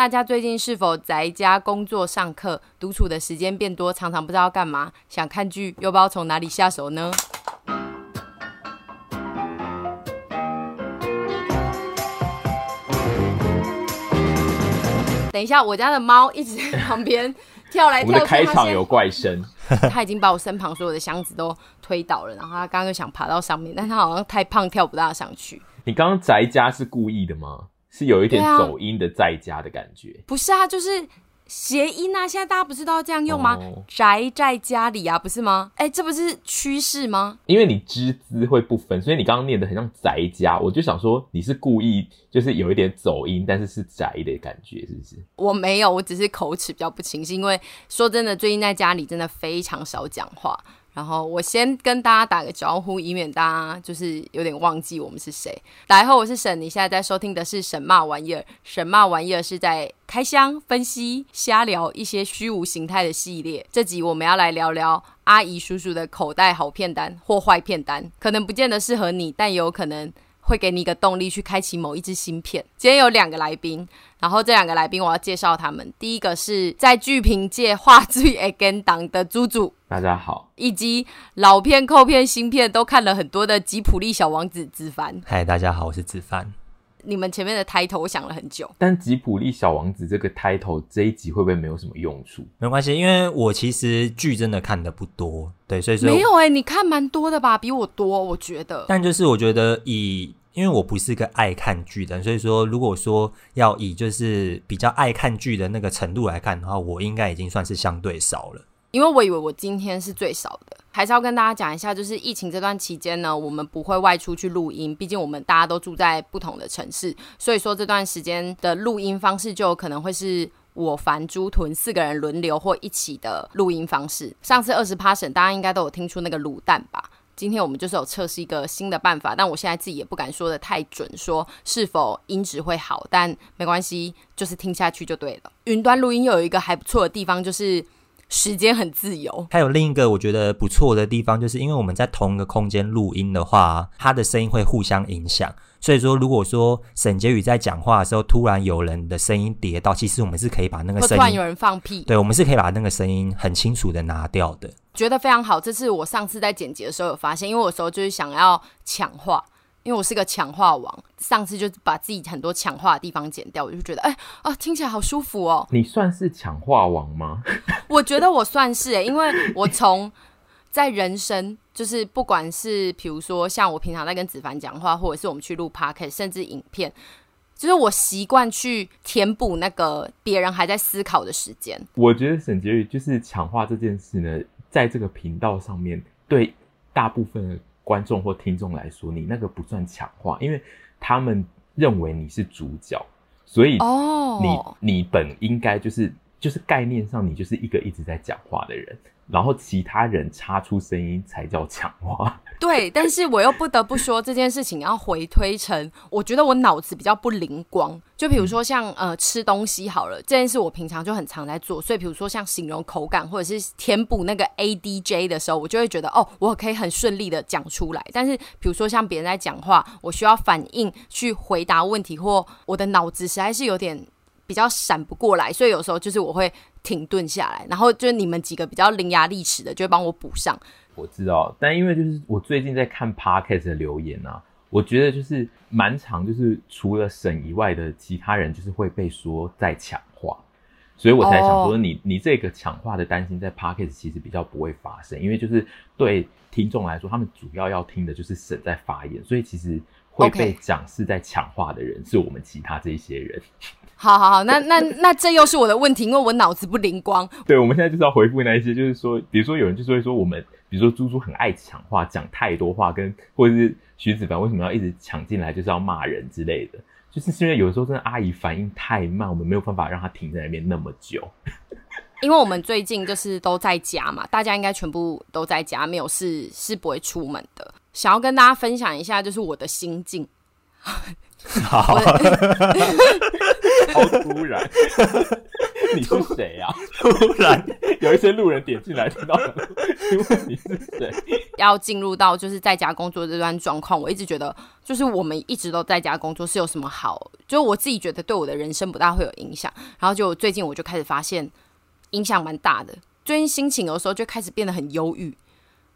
大家最近是否宅家工作、上课，独处的时间变多，常常不知道干嘛，想看剧又不知道从哪里下手呢？等一下，我家的猫一直在旁边跳来跳去。我的开场有怪声，它已经把我身旁所有的箱子都推倒了，然后它刚刚就想爬到上面，但它好像太胖，跳不大上去。你刚刚宅家是故意的吗？是有一点走音的在家的感觉，啊、不是啊，就是谐音啊。现在大家不是都要这样用吗？哦、宅在家里啊，不是吗？哎、欸，这不是趋势吗？因为你之字会不分，所以你刚刚念的很像宅家，我就想说你是故意，就是有一点走音，但是是宅的感觉，是不是？我没有，我只是口齿比较不清晰。因为说真的，最近在家里真的非常少讲话。然后我先跟大家打个招呼，以免大家就是有点忘记我们是谁。大家好，我是沈，你现在在收听的是神骂玩意儿。神骂玩意儿是在开箱分析、瞎聊一些虚无形态的系列。这集我们要来聊聊阿姨叔叔的口袋好片单或坏片单，可能不见得适合你，但有可能。会给你一个动力去开启某一支新片。今天有两个来宾，然后这两个来宾我要介绍他们。第一个是在剧评界话最会讲的猪猪，大家好；以及老片、扣片、新片都看了很多的吉普力小王子子凡。嗨，大家好，我是子凡。你们前面的 title 我想了很久，但吉普力小王子这个 title 这一集会不会没有什么用处？没关系，因为我其实剧真的看的不多，对，所以说没有哎、欸，你看蛮多的吧？比我多，我觉得。但就是我觉得以。因为我不是个爱看剧的人，所以说如果说要以就是比较爱看剧的那个程度来看的话，我应该已经算是相对少了。因为我以为我今天是最少的，还是要跟大家讲一下，就是疫情这段期间呢，我们不会外出去录音，毕竟我们大家都住在不同的城市，所以说这段时间的录音方式就有可能会是我、凡、猪、屯四个人轮流或一起的录音方式。上次二十 Passion 大家应该都有听出那个卤蛋吧？今天我们就是有测试一个新的办法，但我现在自己也不敢说得太准，说是否音质会好，但没关系，就是听下去就对了。云端录音又有一个还不错的地方，就是时间很自由。还有另一个我觉得不错的地方，就是因为我们在同一个空间录音的话，它的声音会互相影响。所以说，如果说沈婕妤在讲话的时候，突然有人的声音叠到，其实我们是可以把那个声音，突然有人放屁，对，我们是可以把那个声音很清楚的拿掉的。觉得非常好，这是我上次在剪辑的时候有发现，因为我有时候就是想要抢话，因为我是个强化王，上次就把自己很多强化的地方剪掉，我就觉得，哎啊，听起来好舒服哦。你算是强化王吗？我觉得我算是欸，因为我从在人生。就是不管是比如说像我平常在跟子凡讲话，或者是我们去录 podcast，甚至影片，就是我习惯去填补那个别人还在思考的时间。我觉得沈婕妤就是强化这件事呢，在这个频道上面，对大部分的观众或听众来说，你那个不算抢话，因为他们认为你是主角，所以哦，你、oh. 你本应该就是就是概念上，你就是一个一直在讲话的人。然后其他人插出声音才叫抢话。对，但是我又不得不说这件事情要回推成，我觉得我脑子比较不灵光。就比如说像呃吃东西好了，这件事我平常就很常在做，所以比如说像形容口感或者是填补那个 ADJ 的时候，我就会觉得哦，我可以很顺利的讲出来。但是比如说像别人在讲话，我需要反应去回答问题，或我的脑子实在是有点比较闪不过来，所以有时候就是我会。停顿下来，然后就你们几个比较伶牙俐齿的，就会帮我补上。我知道，但因为就是我最近在看 Podcast 的留言啊，我觉得就是蛮长，就是除了沈以外的其他人，就是会被说在抢话，所以我才想说你，你、oh. 你这个抢话的担心在 Podcast 其实比较不会发生，因为就是对听众来说，他们主要要听的就是沈在发言，所以其实会被讲是在抢话的人.是我们其他这些人。好好好，那 那那这又是我的问题，因为我脑子不灵光。对，我们现在就是要回复那一些，就是说，比如说有人就是会说我们，比如说猪猪很爱抢话，讲太多话，跟或者是徐子凡为什么要一直抢进来，就是要骂人之类的，就是因为有的时候真的阿姨反应太慢，我们没有办法让她停在那边那么久。因为我们最近就是都在家嘛，大家应该全部都在家，没有事是不会出门的。想要跟大家分享一下，就是我的心境。好，好突然。你是谁啊？突然有一些路人点进来，听到请问你是谁？要进入到就是在家工作这段状况，我一直觉得就是我们一直都在家工作是有什么好？就我自己觉得对我的人生不大会有影响。然后就最近我就开始发现影响蛮大的。最近心情有时候就开始变得很忧郁，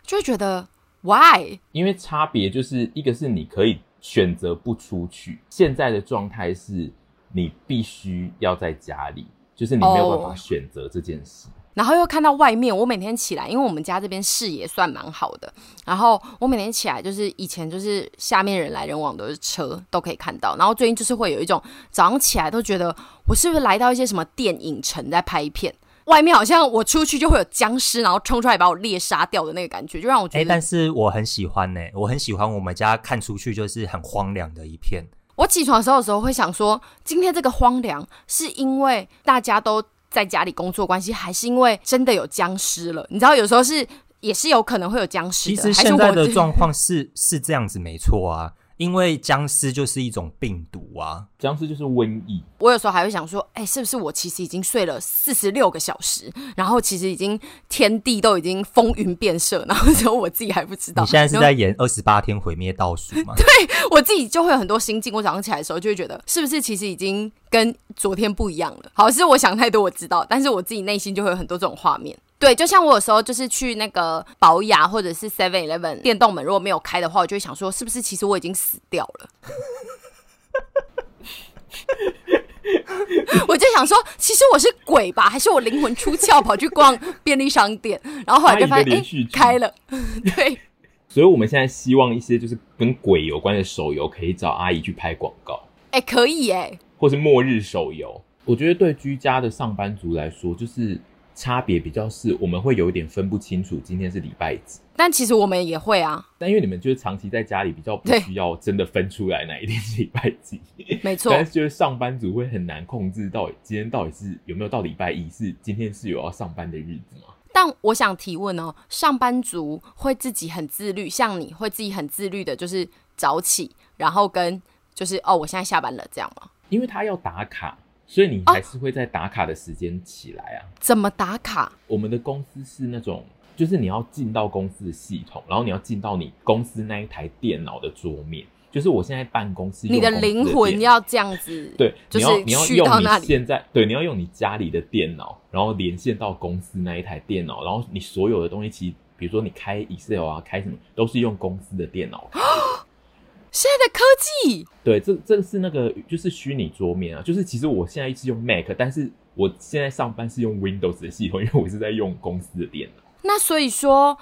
就会觉得 why？因为差别就是一个是你可以选择不出去，现在的状态是你必须要在家里，就是你没有办法选择这件事。Oh. 然后又看到外面，我每天起来，因为我们家这边视野算蛮好的。然后我每天起来，就是以前就是下面人来人往都是车都可以看到。然后最近就是会有一种早上起来都觉得我是不是来到一些什么电影城在拍片，外面好像我出去就会有僵尸，然后冲出来把我猎杀掉的那个感觉，就让我觉得。哎，但是我很喜欢呢、欸，我很喜欢我们家看出去就是很荒凉的一片。我起床的时候的时候会想说，今天这个荒凉是因为大家都。在家里工作关系，还是因为真的有僵尸了？你知道，有时候是也是有可能会有僵尸。其实现在的状况是是这样子，没错啊。因为僵尸就是一种病毒啊，僵尸就是瘟疫。我有时候还会想说，哎、欸，是不是我其实已经睡了四十六个小时，然后其实已经天地都已经风云变色，然后只有我自己还不知道。你现在是在演二十八天毁灭倒数吗？对，我自己就会有很多心境。我早上起来的时候就会觉得，是不是其实已经跟昨天不一样了？好，是我想太多，我知道，但是我自己内心就会有很多这种画面。对，就像我有时候就是去那个宝雅或者是 Seven Eleven 电动门，如果没有开的话，我就会想说，是不是其实我已经死掉了？我就想说，其实我是鬼吧，还是我灵魂出窍跑去逛便利商店？然后后来就发现，哎，开了。对，所以我们现在希望一些就是跟鬼有关的手游可以找阿姨去拍广告。哎，可以哎，或是末日手游。我觉得对居家的上班族来说，就是。差别比较是，我们会有一点分不清楚今天是礼拜几，但其实我们也会啊。但因为你们就是长期在家里，比较不需要真的分出来哪一天是礼拜几，没错。但是就是上班族会很难控制到底今天到底是有没有到礼拜一，是今天是有要上班的日子吗？但我想提问哦，上班族会自己很自律，像你会自己很自律的，就是早起，然后跟就是哦，我现在下班了这样吗？因为他要打卡。所以你还是会在打卡的时间起来啊？怎么打卡？我们的公司是那种，就是你要进到公司的系统，然后你要进到你公司那一台电脑的桌面。就是我现在办公室，你的灵魂要这样子，对，就是你要你要用你现在，对，你要用你家里的电脑，然后连线到公司那一台电脑，然后你所有的东西，其实比如说你开 Excel 啊，开什么，都是用公司的电脑。现在的科技，对，这这是那个就是虚拟桌面啊，就是其实我现在一直用 Mac，但是我现在上班是用 Windows 的系统，因为我是在用公司的电脑。那所以说，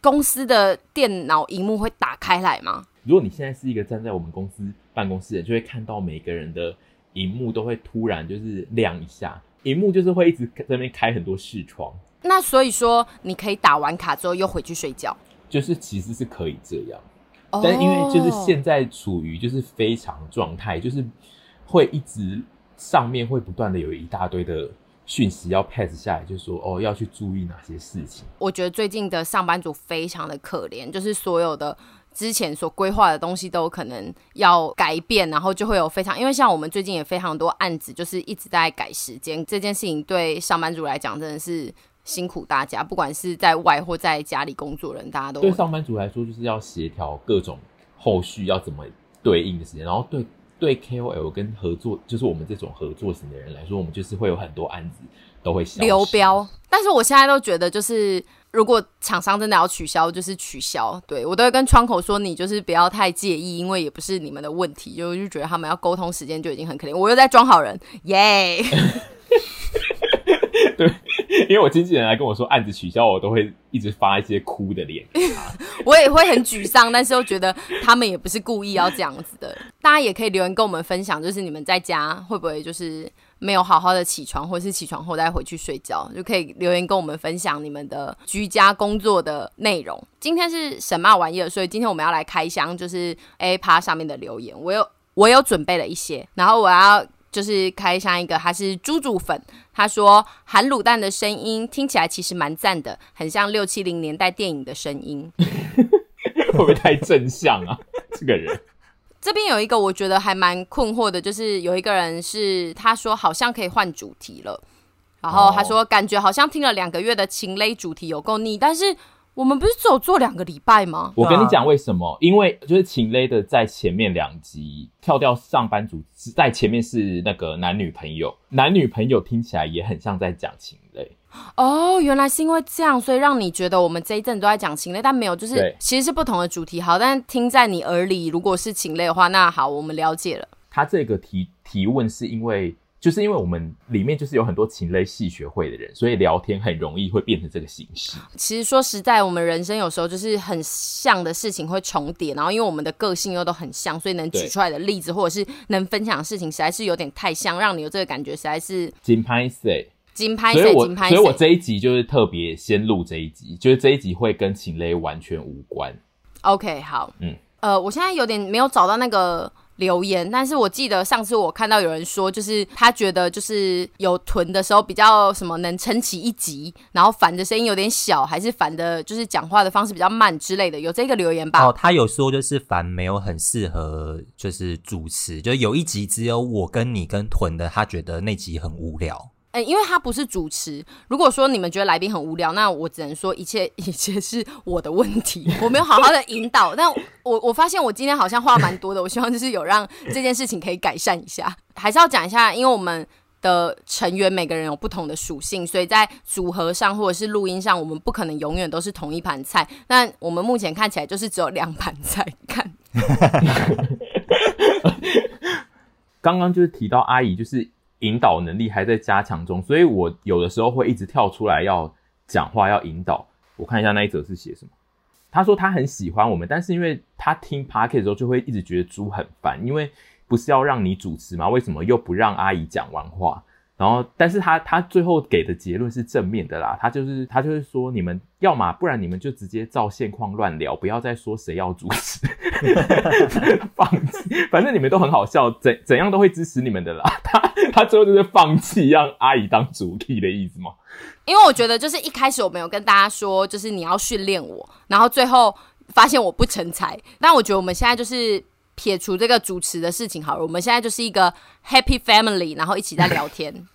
公司的电脑荧幕会打开来吗？如果你现在是一个站在我们公司办公室的，就会看到每个人的荧幕都会突然就是亮一下，荧幕就是会一直在那边开很多视窗。那所以说，你可以打完卡之后又回去睡觉，就是其实是可以这样。但因为就是现在处于就是非常状态，就是会一直上面会不断的有一大堆的讯息要 pass 下来，就是说哦要去注意哪些事情。我觉得最近的上班族非常的可怜，就是所有的之前所规划的东西都可能要改变，然后就会有非常，因为像我们最近也非常多案子，就是一直在改时间，这件事情对上班族来讲真的是。辛苦大家，不管是在外或在家里工作的人，大家都对上班族来说，就是要协调各种后续要怎么对应的时间。然后对对 KOL 跟合作，就是我们这种合作型的人来说，我们就是会有很多案子都会流标。但是我现在都觉得，就是如果厂商真的要取消，就是取消。对，我都会跟窗口说，你就是不要太介意，因为也不是你们的问题。就就觉得他们要沟通时间就已经很可怜。我又在装好人，耶、yeah! 对。因为我经纪人来跟我说案子取消，我都会一直发一些哭的脸。我也会很沮丧，但是又觉得他们也不是故意要这样子的。大家也可以留言跟我们分享，就是你们在家会不会就是没有好好的起床，或是起床后再回去睡觉，就可以留言跟我们分享你们的居家工作的内容。今天是什么玩意儿？所以今天我们要来开箱，就是 Appa 上面的留言。我有我有准备了一些，然后我要。就是开箱一个，他是猪猪粉，他说含卤蛋的声音听起来其实蛮赞的，很像六七零年代电影的声音，会不会太正向啊？这个人这边有一个我觉得还蛮困惑的，就是有一个人是他说好像可以换主题了，然后他说感觉好像听了两个月的情勒主题有够腻，但是。我们不是只有做两个礼拜吗？我跟你讲为什么？因为就是情勒的在前面两集跳掉上班族，在前面是那个男女朋友，男女朋友听起来也很像在讲情类。哦，原来是因为这样，所以让你觉得我们这一阵都在讲情类，但没有，就是其实是不同的主题。好，但听在你耳里，如果是情类的话，那好，我们了解了。他这个提提问是因为。就是因为我们里面就是有很多情类系学会的人，所以聊天很容易会变成这个形式。其实说实在，我们人生有时候就是很像的事情会重叠，然后因为我们的个性又都很像，所以能举出来的例子或者是能分享的事情，实在是有点太像，让你有这个感觉，实在是金拍谢，金拍谢，金拍谢。所以我这一集就是特别先录这一集，就是这一集会跟情类完全无关。OK，好，嗯，呃，我现在有点没有找到那个。留言，但是我记得上次我看到有人说，就是他觉得就是有臀的时候比较什么能撑起一集，然后反的声音有点小，还是反的，就是讲话的方式比较慢之类的，有这个留言吧？哦，他有说就是烦没有很适合就是主持，就有一集只有我跟你跟臀的，他觉得那集很无聊。哎、因为他不是主持。如果说你们觉得来宾很无聊，那我只能说一切 一切是我的问题，我没有好好的引导。但我我发现我今天好像话蛮多的，我希望就是有让这件事情可以改善一下。还是要讲一下，因为我们的成员每个人有不同的属性，所以在组合上或者是录音上，我们不可能永远都是同一盘菜。但我们目前看起来就是只有两盘菜。看，刚刚就是提到阿姨就是。引导能力还在加强中，所以我有的时候会一直跳出来要讲话，要引导。我看一下那一则是写什么。他说他很喜欢我们，但是因为他听 p a r k e t 的时候就会一直觉得猪很烦，因为不是要让你主持吗？为什么又不让阿姨讲完话？然后，但是他他最后给的结论是正面的啦，他就是他就是说，你们要嘛，不然你们就直接照现况乱聊，不要再说谁要主持，放弃，反正你们都很好笑，怎怎样都会支持你们的啦。他他最后就是放弃让阿姨当主 key 的意思吗？因为我觉得就是一开始我没有跟大家说，就是你要训练我，然后最后发现我不成才，但我觉得我们现在就是。撇除这个主持的事情好了，我们现在就是一个 happy family，然后一起在聊天。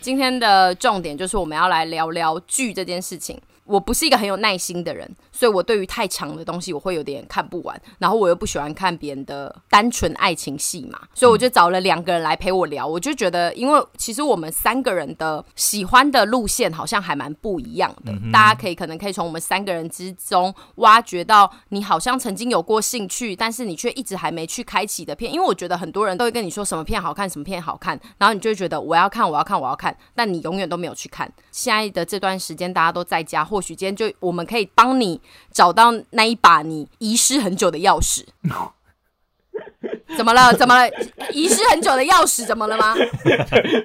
今天的重点就是我们要来聊聊剧这件事情。我不是一个很有耐心的人，所以我对于太长的东西我会有点看不完，然后我又不喜欢看别人的单纯爱情戏嘛，所以我就找了两个人来陪我聊。我就觉得，因为其实我们三个人的喜欢的路线好像还蛮不一样的，大家可以可能可以从我们三个人之中挖掘到你好像曾经有过兴趣，但是你却一直还没去开启的片。因为我觉得很多人都会跟你说什么片好看，什么片好看，然后你就会觉得我要看，我要看，我要看，但你永远都没有去看。现在的这段时间大家都在家。或许今天就我们可以帮你找到那一把你遗失很久的钥匙。怎么了？怎么了？遗失很久的钥匙怎么了吗？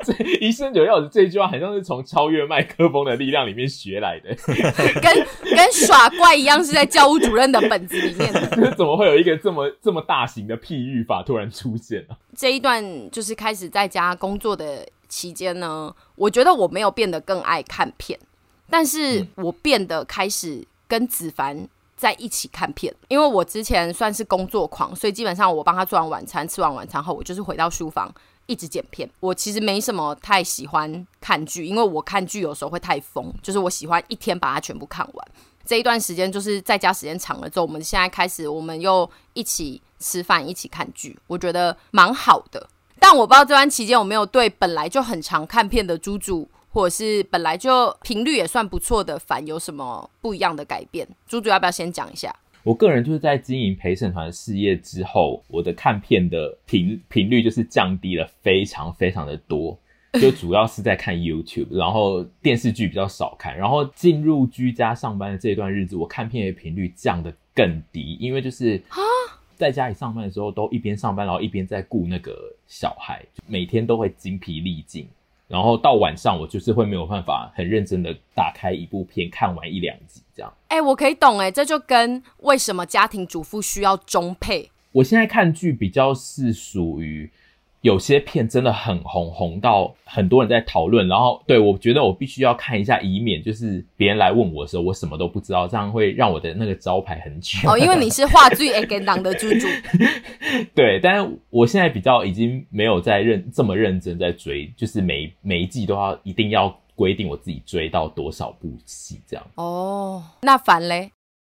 这 遗失很久的钥匙这一句话，好像是从超越麦克风的力量里面学来的，跟跟耍怪一样，是在教务主任的本子里面的。怎么会有一个这么这么大型的譬喻法突然出现呢？这一段就是开始在家工作的期间呢，我觉得我没有变得更爱看片。但是我变得开始跟子凡在一起看片，因为我之前算是工作狂，所以基本上我帮他做完晚餐，吃完晚餐后，我就是回到书房一直剪片。我其实没什么太喜欢看剧，因为我看剧有时候会太疯，就是我喜欢一天把它全部看完。这一段时间就是在家时间长了之后，我们现在开始，我们又一起吃饭，一起看剧，我觉得蛮好的。但我不知道这段期间有没有对本来就很常看片的猪猪。或者是本来就频率也算不错的反有什么不一样的改变？猪猪要不要先讲一下？我个人就是在经营陪审团事业之后，我的看片的频频率就是降低了非常非常的多，就主要是在看 YouTube，然后电视剧比较少看，然后进入居家上班的这段日子，我看片的频率降得更低，因为就是在家里上班的时候都一边上班，然后一边在顾那个小孩，每天都会精疲力尽。然后到晚上，我就是会没有办法很认真的打开一部片看完一两集这样。哎、欸，我可以懂哎，这就跟为什么家庭主妇需要中配。我现在看剧比较是属于，有些片真的很红，红到很多人在讨论。然后，对，我觉得我必须要看一下，以免就是别人来问我的时候，我什么都不知道，这样会让我的那个招牌很糗。哦，因为你是话最爱跟党的猪猪。对，但是我现在比较已经没有在认这么认真在追，就是每每一季都要一定要规定我自己追到多少部戏这样。哦，那反嘞？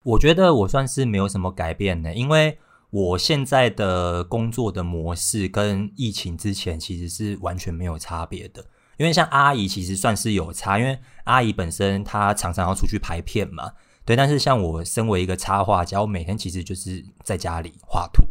我觉得我算是没有什么改变的，因为。我现在的工作的模式跟疫情之前其实是完全没有差别的，因为像阿姨其实算是有差，因为阿姨本身她常常要出去拍片嘛，对。但是像我身为一个插画家，我每天其实就是在家里画图，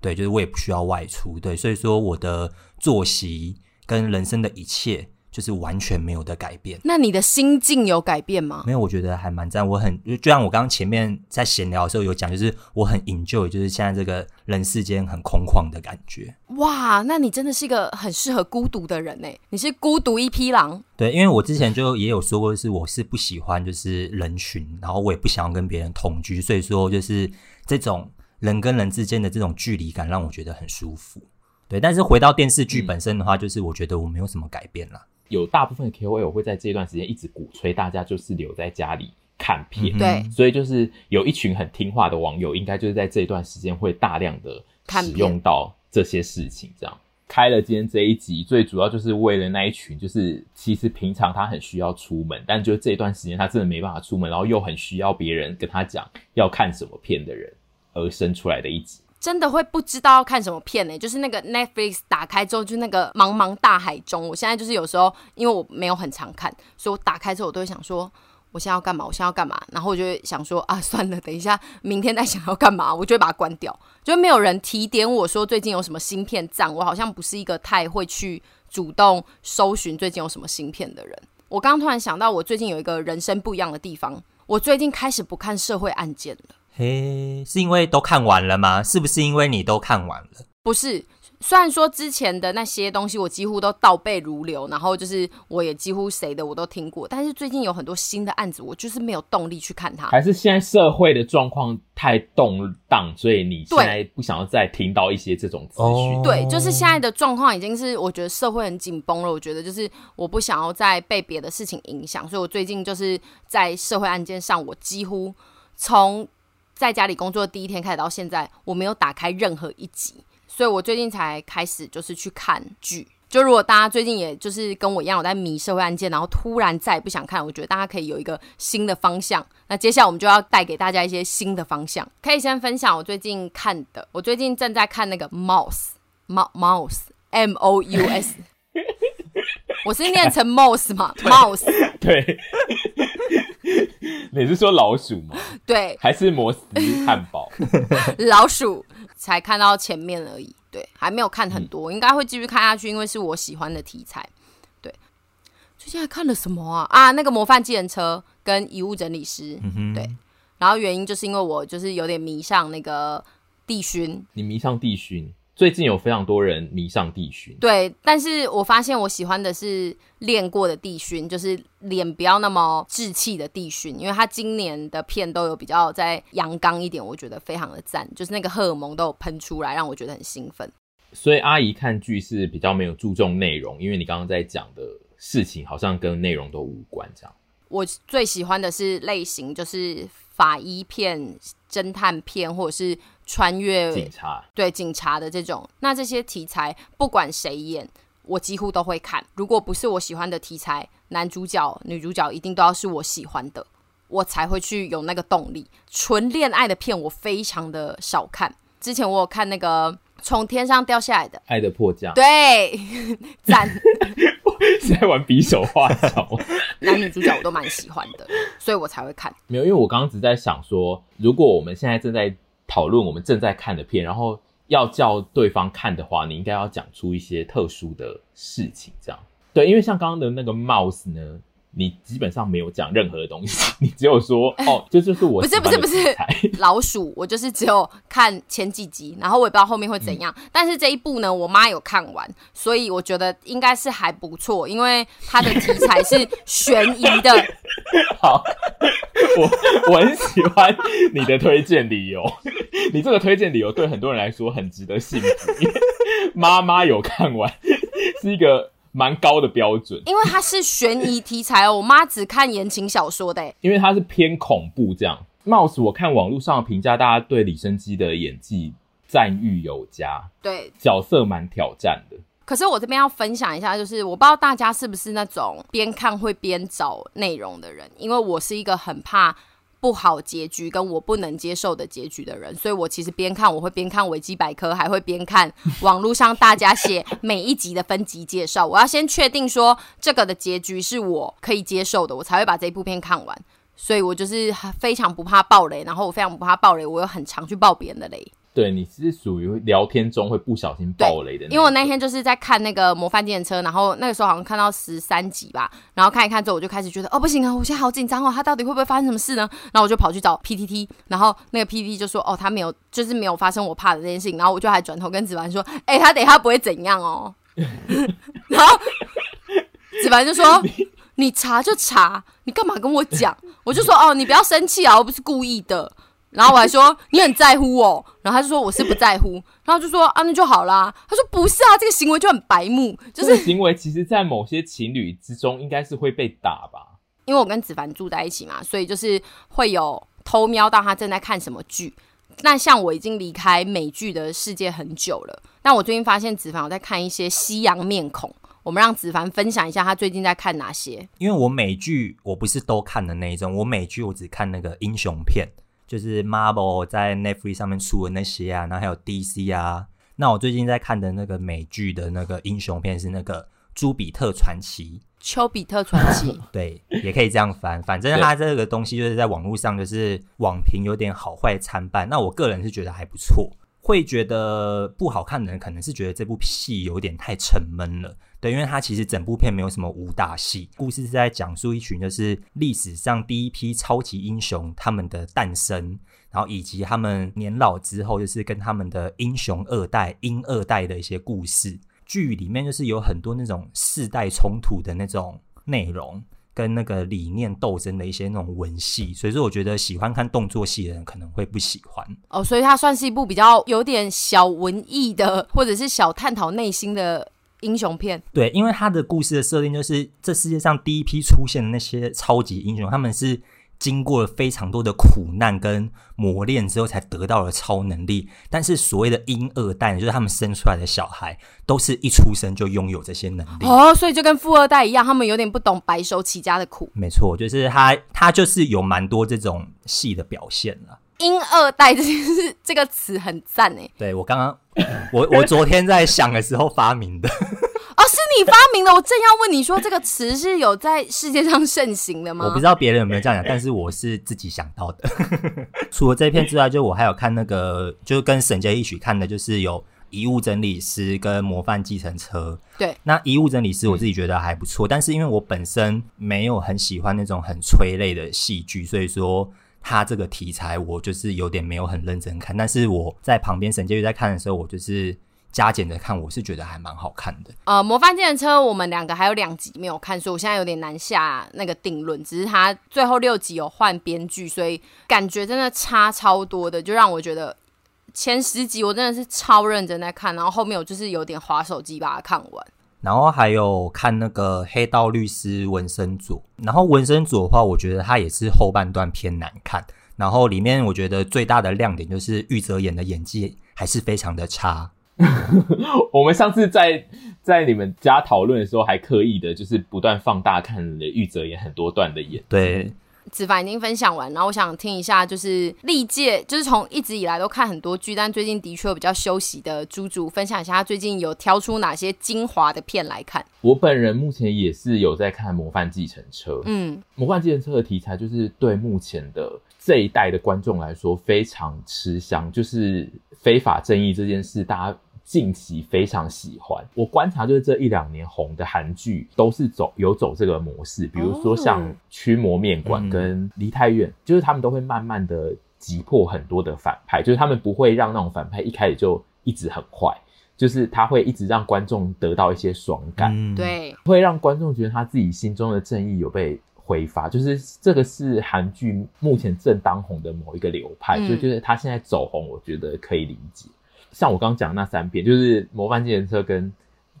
对，就是我也不需要外出，对，所以说我的作息跟人生的一切。就是完全没有的改变。那你的心境有改变吗？没有，我觉得还蛮赞。我很就像我刚刚前面在闲聊的时候有讲，就是我很 enjoy，就是现在这个人世间很空旷的感觉。哇，那你真的是一个很适合孤独的人呢。你是孤独一匹狼。对，因为我之前就也有说过，是我是不喜欢就是人群，然后我也不想要跟别人同居，所以说就是这种人跟人之间的这种距离感让我觉得很舒服。对，但是回到电视剧本身的话，嗯、就是我觉得我没有什么改变啦。有大部分的 KOL 会在这段时间一直鼓吹大家就是留在家里看片，对，所以就是有一群很听话的网友，应该就是在这段时间会大量的使用到这些事情。这样开了今天这一集，最主要就是为了那一群，就是其实平常他很需要出门，但就这段时间他真的没办法出门，然后又很需要别人跟他讲要看什么片的人而生出来的一集。真的会不知道要看什么片呢？就是那个 Netflix 打开之后，就那个茫茫大海中。我现在就是有时候，因为我没有很常看，所以我打开之后，我都会想说，我现在要干嘛？我现在要干嘛？然后我就会想说，啊，算了，等一下明天再想要干嘛，我就会把它关掉。就没有人提点我说最近有什么新片赞，我好像不是一个太会去主动搜寻最近有什么新片的人。我刚刚突然想到，我最近有一个人生不一样的地方，我最近开始不看社会案件了。嘿，是因为都看完了吗？是不是因为你都看完了？不是，虽然说之前的那些东西我几乎都倒背如流，然后就是我也几乎谁的我都听过，但是最近有很多新的案子，我就是没有动力去看它。还是现在社会的状况太动荡，所以你现在不想要再听到一些这种资讯？对，就是现在的状况已经是我觉得社会很紧绷了，我觉得就是我不想要再被别的事情影响，所以我最近就是在社会案件上，我几乎从在家里工作的第一天开始到现在，我没有打开任何一集，所以我最近才开始就是去看剧。就如果大家最近也就是跟我一样有在迷社会案件，然后突然再也不想看，我觉得大家可以有一个新的方向。那接下来我们就要带给大家一些新的方向。可以先分享我最近看的，我最近正在看那个 Mouse，Mouse，M O U S，我是念成 Mouse 嘛？Mouse，对。你是说老鼠吗？对，还是摩斯汉堡？老鼠才看到前面而已，对，还没有看很多，嗯、应该会继续看下去，因为是我喜欢的题材。对，最近还看了什么啊？啊，那个模范计程车跟遗物整理师，嗯、哼对。然后原因就是因为我就是有点迷上那个帝勋，你迷上帝勋。最近有非常多人迷上帝熏，对，但是我发现我喜欢的是练过的帝熏，就是脸不要那么稚气的帝熏，因为他今年的片都有比较在阳刚一点，我觉得非常的赞，就是那个荷尔蒙都有喷出来，让我觉得很兴奋。所以阿姨看剧是比较没有注重内容，因为你刚刚在讲的事情好像跟内容都无关，这样。我最喜欢的是类型，就是法医片、侦探片，或者是。穿越警察，对警察的这种，那这些题材不管谁演，我几乎都会看。如果不是我喜欢的题材，男主角、女主角一定都要是我喜欢的，我才会去有那个动力。纯恋爱的片我非常的少看。之前我有看那个从天上掉下来的《爱的迫降》，对，赞。是在玩比手画脚，男女主角我都蛮喜欢的，所以我才会看。没有，因为我刚刚只在想说，如果我们现在正在。讨论我们正在看的片，然后要叫对方看的话，你应该要讲出一些特殊的事情，这样对。因为像刚刚的那个 Mouse 呢，你基本上没有讲任何的东西，你只有说哦，这就是我不是不是不是 老鼠，我就是只有看前几集，然后我也不知道后面会怎样。嗯、但是这一部呢，我妈有看完，所以我觉得应该是还不错，因为它的题材是悬疑的。好，我我很喜欢你的推荐理由，你这个推荐理由对很多人来说很值得信服，妈妈有看完是一个。蛮高的标准，因为它是悬疑题材哦。我妈只看言情小说的，因为它是偏恐怖这样。貌似我看网络上的评价，大家对李生基的演技赞誉有加，对角色蛮挑战的。可是我这边要分享一下，就是我不知道大家是不是那种边看会边找内容的人，因为我是一个很怕。不好结局跟我不能接受的结局的人，所以我其实边看我会边看维基百科，还会边看网络上大家写每一集的分级介绍。我要先确定说这个的结局是我可以接受的，我才会把这一部片看完。所以我就是非常不怕爆雷，然后我非常不怕爆雷，我又很常去爆别人的雷。对，你是属于聊天中会不小心爆雷的，因为我那天就是在看那个模范计程车，然后那个时候好像看到十三集吧，然后看一看之后，我就开始觉得哦不行啊，我现在好紧张哦，他到底会不会发生什么事呢？然后我就跑去找 PTT，然后那个 PTT 就说哦，他没有，就是没有发生我怕的那件事情，然后我就还转头跟子凡说，哎、欸，他等一下不会怎样哦，然后子凡就说你查就查，你干嘛跟我讲？我就说哦，你不要生气啊，我不是故意的。然后我还说你很在乎哦，然后他就说我是不在乎，然后就说啊那就好啦。他说不是啊，这个行为就很白目，就是、这个、行为其实，在某些情侣之中应该是会被打吧。因为我跟子凡住在一起嘛，所以就是会有偷瞄到他正在看什么剧。那像我已经离开美剧的世界很久了，但我最近发现子凡有在看一些西洋面孔。我们让子凡分享一下他最近在看哪些。因为我美剧我不是都看的那一种，我美剧我只看那个英雄片。就是 Marvel 在 Netflix 上面出的那些啊，然后还有 DC 啊。那我最近在看的那个美剧的那个英雄片是那个《朱比特传奇》。丘比特传奇，对，也可以这样翻。反正它这个东西就是在网络上就是网评有点好坏参半。那我个人是觉得还不错。会觉得不好看的人，可能是觉得这部戏有点太沉闷了。对，因为它其实整部片没有什么武打戏，故事是在讲述一群就是历史上第一批超级英雄他们的诞生，然后以及他们年老之后，就是跟他们的英雄二代、英二代的一些故事。剧里面就是有很多那种世代冲突的那种内容。跟那个理念斗争的一些那种文戏，所以说我觉得喜欢看动作戏的人可能会不喜欢哦。所以它算是一部比较有点小文艺的，或者是小探讨内心的英雄片。对，因为他的故事的设定就是这世界上第一批出现的那些超级英雄，他们是。经过了非常多的苦难跟磨练之后，才得到了超能力。但是所谓的婴二代，就是他们生出来的小孩，都是一出生就拥有这些能力。哦，所以就跟富二代一样，他们有点不懂白手起家的苦。没错，就是他，他就是有蛮多这种戏的表现了。婴二代这件事，这个词很赞诶。对，我刚刚，我我昨天在想的时候发明的。哦，是你发明的。我正要问你说，这个词是有在世界上盛行的吗？我不知道别人有没有这样讲，但是我是自己想到的。除了这篇之外，就我还有看那个，就是跟沈杰一起看的，就是有《遗物整理师》跟《模范计程车》。对，那《遗物整理师》我自己觉得还不错，但是因为我本身没有很喜欢那种很催泪的戏剧，所以说他这个题材我就是有点没有很认真看。但是我在旁边沈杰宇在看的时候，我就是。加减的看，我是觉得还蛮好看的。呃，模范计程车我们两个还有两集没有看，所以我现在有点难下那个定论。只是他最后六集有换编剧，所以感觉真的差超多的，就让我觉得前十集我真的是超认真在看，然后后面我就是有点划手机把它看完。然后还有看那个黑道律师文森佐，然后文森佐的话，我觉得他也是后半段偏难看。然后里面我觉得最大的亮点就是玉泽演的演技还是非常的差。我们上次在在你们家讨论的时候，还刻意的就是不断放大看了玉泽演很多段的演。对，子凡已经分享完，然后我想听一下，就是历届就是从一直以来都看很多剧，但最近的确有比较休息的猪猪，分享一下他最近有挑出哪些精华的片来看。我本人目前也是有在看《模范计程车》。嗯，《模范计程车》的题材就是对目前的这一代的观众来说非常吃香，就是非法正义这件事，大家。近期非常喜欢。我观察就是这一两年红的韩剧都是走有走这个模式，比如说像《驱魔面馆》跟《梨泰院》，就是他们都会慢慢的击破很多的反派，就是他们不会让那种反派一开始就一直很坏，就是他会一直让观众得到一些爽感，嗯、对，会让观众觉得他自己心中的正义有被挥发，就是这个是韩剧目前正当红的某一个流派，嗯、所以就是他现在走红，我觉得可以理解。像我刚刚讲的那三篇，就是《模范计程车》跟《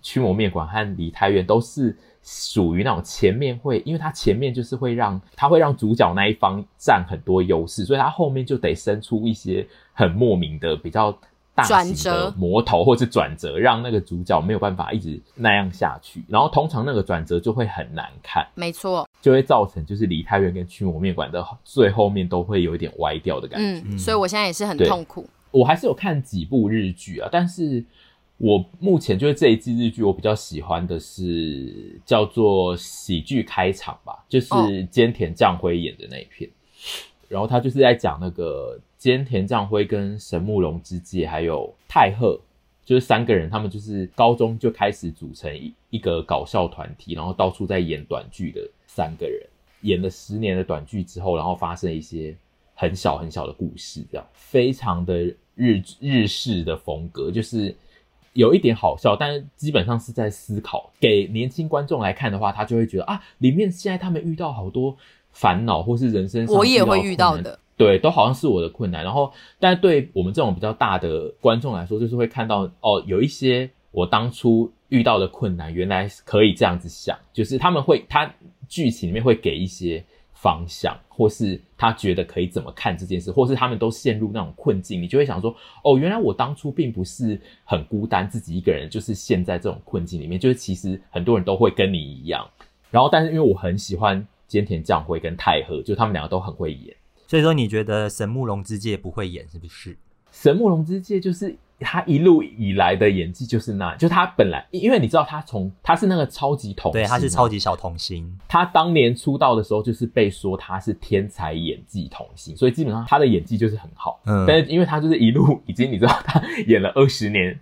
驱魔面馆》和《梨泰院》，都是属于那种前面会，因为它前面就是会让它会让主角那一方占很多优势，所以它后面就得生出一些很莫名的比较。大型的魔头或是转折，让那个主角没有办法一直那样下去，然后通常那个转折就会很难看，没错，就会造成就是梨泰院跟驱魔面馆的最后面都会有一点歪掉的感觉。嗯，所以我现在也是很痛苦。我还是有看几部日剧啊，但是我目前就是这一季日剧，我比较喜欢的是叫做喜剧开场吧，就是菅田将晖演的那一片，哦、然后他就是在讲那个。菅田将晖跟神木隆之介还有太贺，就是三个人，他们就是高中就开始组成一一个搞笑团体，然后到处在演短剧的三个人，演了十年的短剧之后，然后发生一些很小很小的故事，这样非常的日日式的风格，就是有一点好笑，但是基本上是在思考。给年轻观众来看的话，他就会觉得啊，里面现在他们遇到好多烦恼，或是人生上我也会遇到的。对，都好像是我的困难。然后，但对我们这种比较大的观众来说，就是会看到哦，有一些我当初遇到的困难，原来可以这样子想，就是他们会，他剧情里面会给一些方向，或是他觉得可以怎么看这件事，或是他们都陷入那种困境，你就会想说，哦，原来我当初并不是很孤单，自己一个人就是陷在这种困境里面，就是其实很多人都会跟你一样。然后，但是因为我很喜欢菅田将晖跟太和，就他们两个都很会演。所以说，你觉得神木隆之介不会演是不是？神木隆之介就是他一路以来的演技就是那，就他本来，因为你知道他从他是那个超级童星，对，他是超级小童星。他当年出道的时候就是被说他是天才演技童星，所以基本上他的演技就是很好。嗯，但是因为他就是一路已经你知道他演了二十年，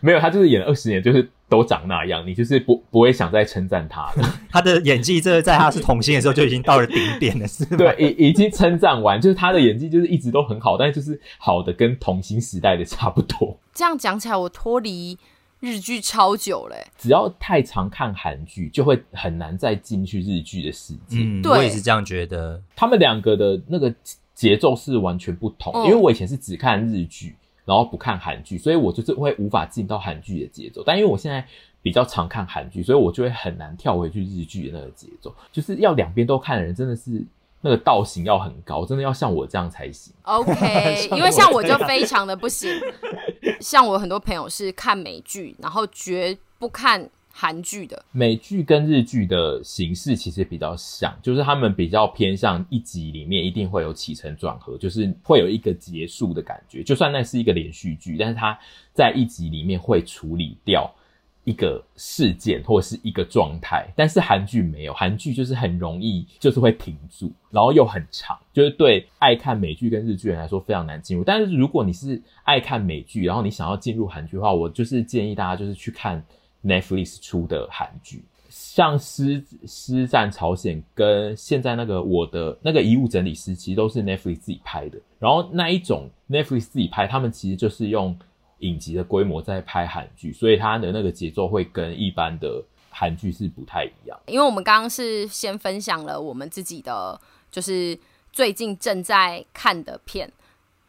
没有他就是演了二十年就是。都长那样，你就是不不会想再称赞他了。他的演技，这在他是童星的时候就已经到了顶点了，是吗？对，已已经称赞完，就是他的演技就是一直都很好，但是就是好的跟童星时代的差不多。这样讲起来，我脱离日剧超久了。只要太常看韩剧，就会很难再进去日剧的世界。我也是这样觉得。他们两个的那个节奏是完全不同，嗯，因为我以前是只看日剧。然后不看韩剧，所以我就是会无法进到韩剧的节奏。但因为我现在比较常看韩剧，所以我就会很难跳回去日剧的那个节奏。就是要两边都看的人，真的是那个道行要很高，真的要像我这样才行。OK，因为像我就非常的不行。像我很多朋友是看美剧，然后绝不看。韩剧的美剧跟日剧的形式其实比较像，就是他们比较偏向一集里面一定会有起承转合，就是会有一个结束的感觉。就算那是一个连续剧，但是它在一集里面会处理掉一个事件或是一个状态。但是韩剧没有，韩剧就是很容易就是会停住，然后又很长，就是对爱看美剧跟日剧人来说非常难进入。但是如果你是爱看美剧，然后你想要进入韩剧的话，我就是建议大家就是去看。Netflix 出的韩剧，像师《师师战朝鲜》跟现在那个我的那个遗物整理师，其实都是 Netflix 自己拍的。然后那一种 Netflix 自己拍，他们其实就是用影集的规模在拍韩剧，所以它的那个节奏会跟一般的韩剧是不太一样。因为我们刚刚是先分享了我们自己的，就是最近正在看的片，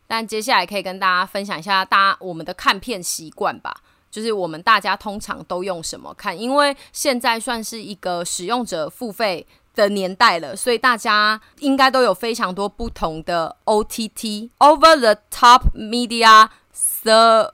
但接下来可以跟大家分享一下大家我们的看片习惯吧。就是我们大家通常都用什么看？因为现在算是一个使用者付费的年代了，所以大家应该都有非常多不同的 OTT over the top media 的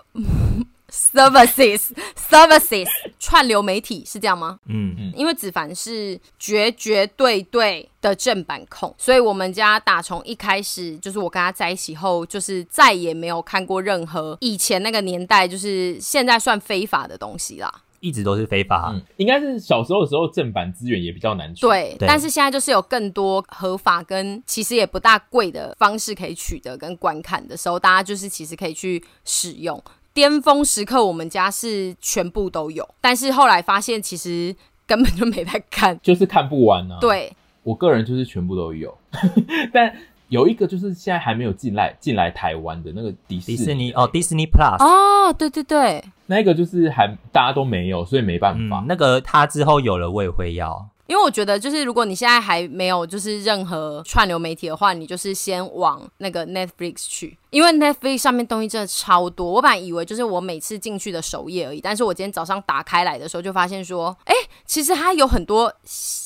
services services 串流媒体是这样吗？嗯嗯，因为子凡是绝绝对对的正版控，所以我们家打从一开始就是我跟他在一起后，就是再也没有看过任何以前那个年代就是现在算非法的东西啦。一直都是非法，嗯，应该是小时候的时候正版资源也比较难取。对，对，但是现在就是有更多合法跟其实也不大贵的方式可以取得跟观看的时候，大家就是其实可以去使用。巅峰时刻，我们家是全部都有，但是后来发现其实根本就没在看，就是看不完啊。对，我个人就是全部都有，但有一个就是现在还没有进来进来台湾的那个迪士尼，迪士尼哦，Disney Plus 哦，对对对，那个就是还大家都没有，所以没办法。嗯、那个他之后有了，我也会要。因为我觉得，就是如果你现在还没有就是任何串流媒体的话，你就是先往那个 Netflix 去，因为 Netflix 上面东西真的超多。我本来以为就是我每次进去的首页而已，但是我今天早上打开来的时候就发现说，哎，其实它有很多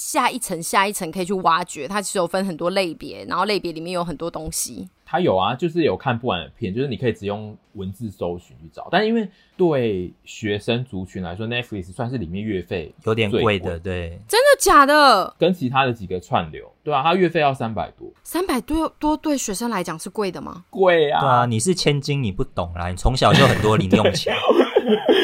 下一层、下一层可以去挖掘。它其实有分很多类别，然后类别里面有很多东西。它有啊，就是有看不完的片，就是你可以只用文字搜寻去找。但因为对学生族群来说，Netflix 算是里面月费有点贵的，对，真的假的？跟其他的几个串流，对啊，它月费要三百多，三百多多对学生来讲是贵的吗？贵啊！对啊，你是千金，你不懂啦，你从小就很多零用钱。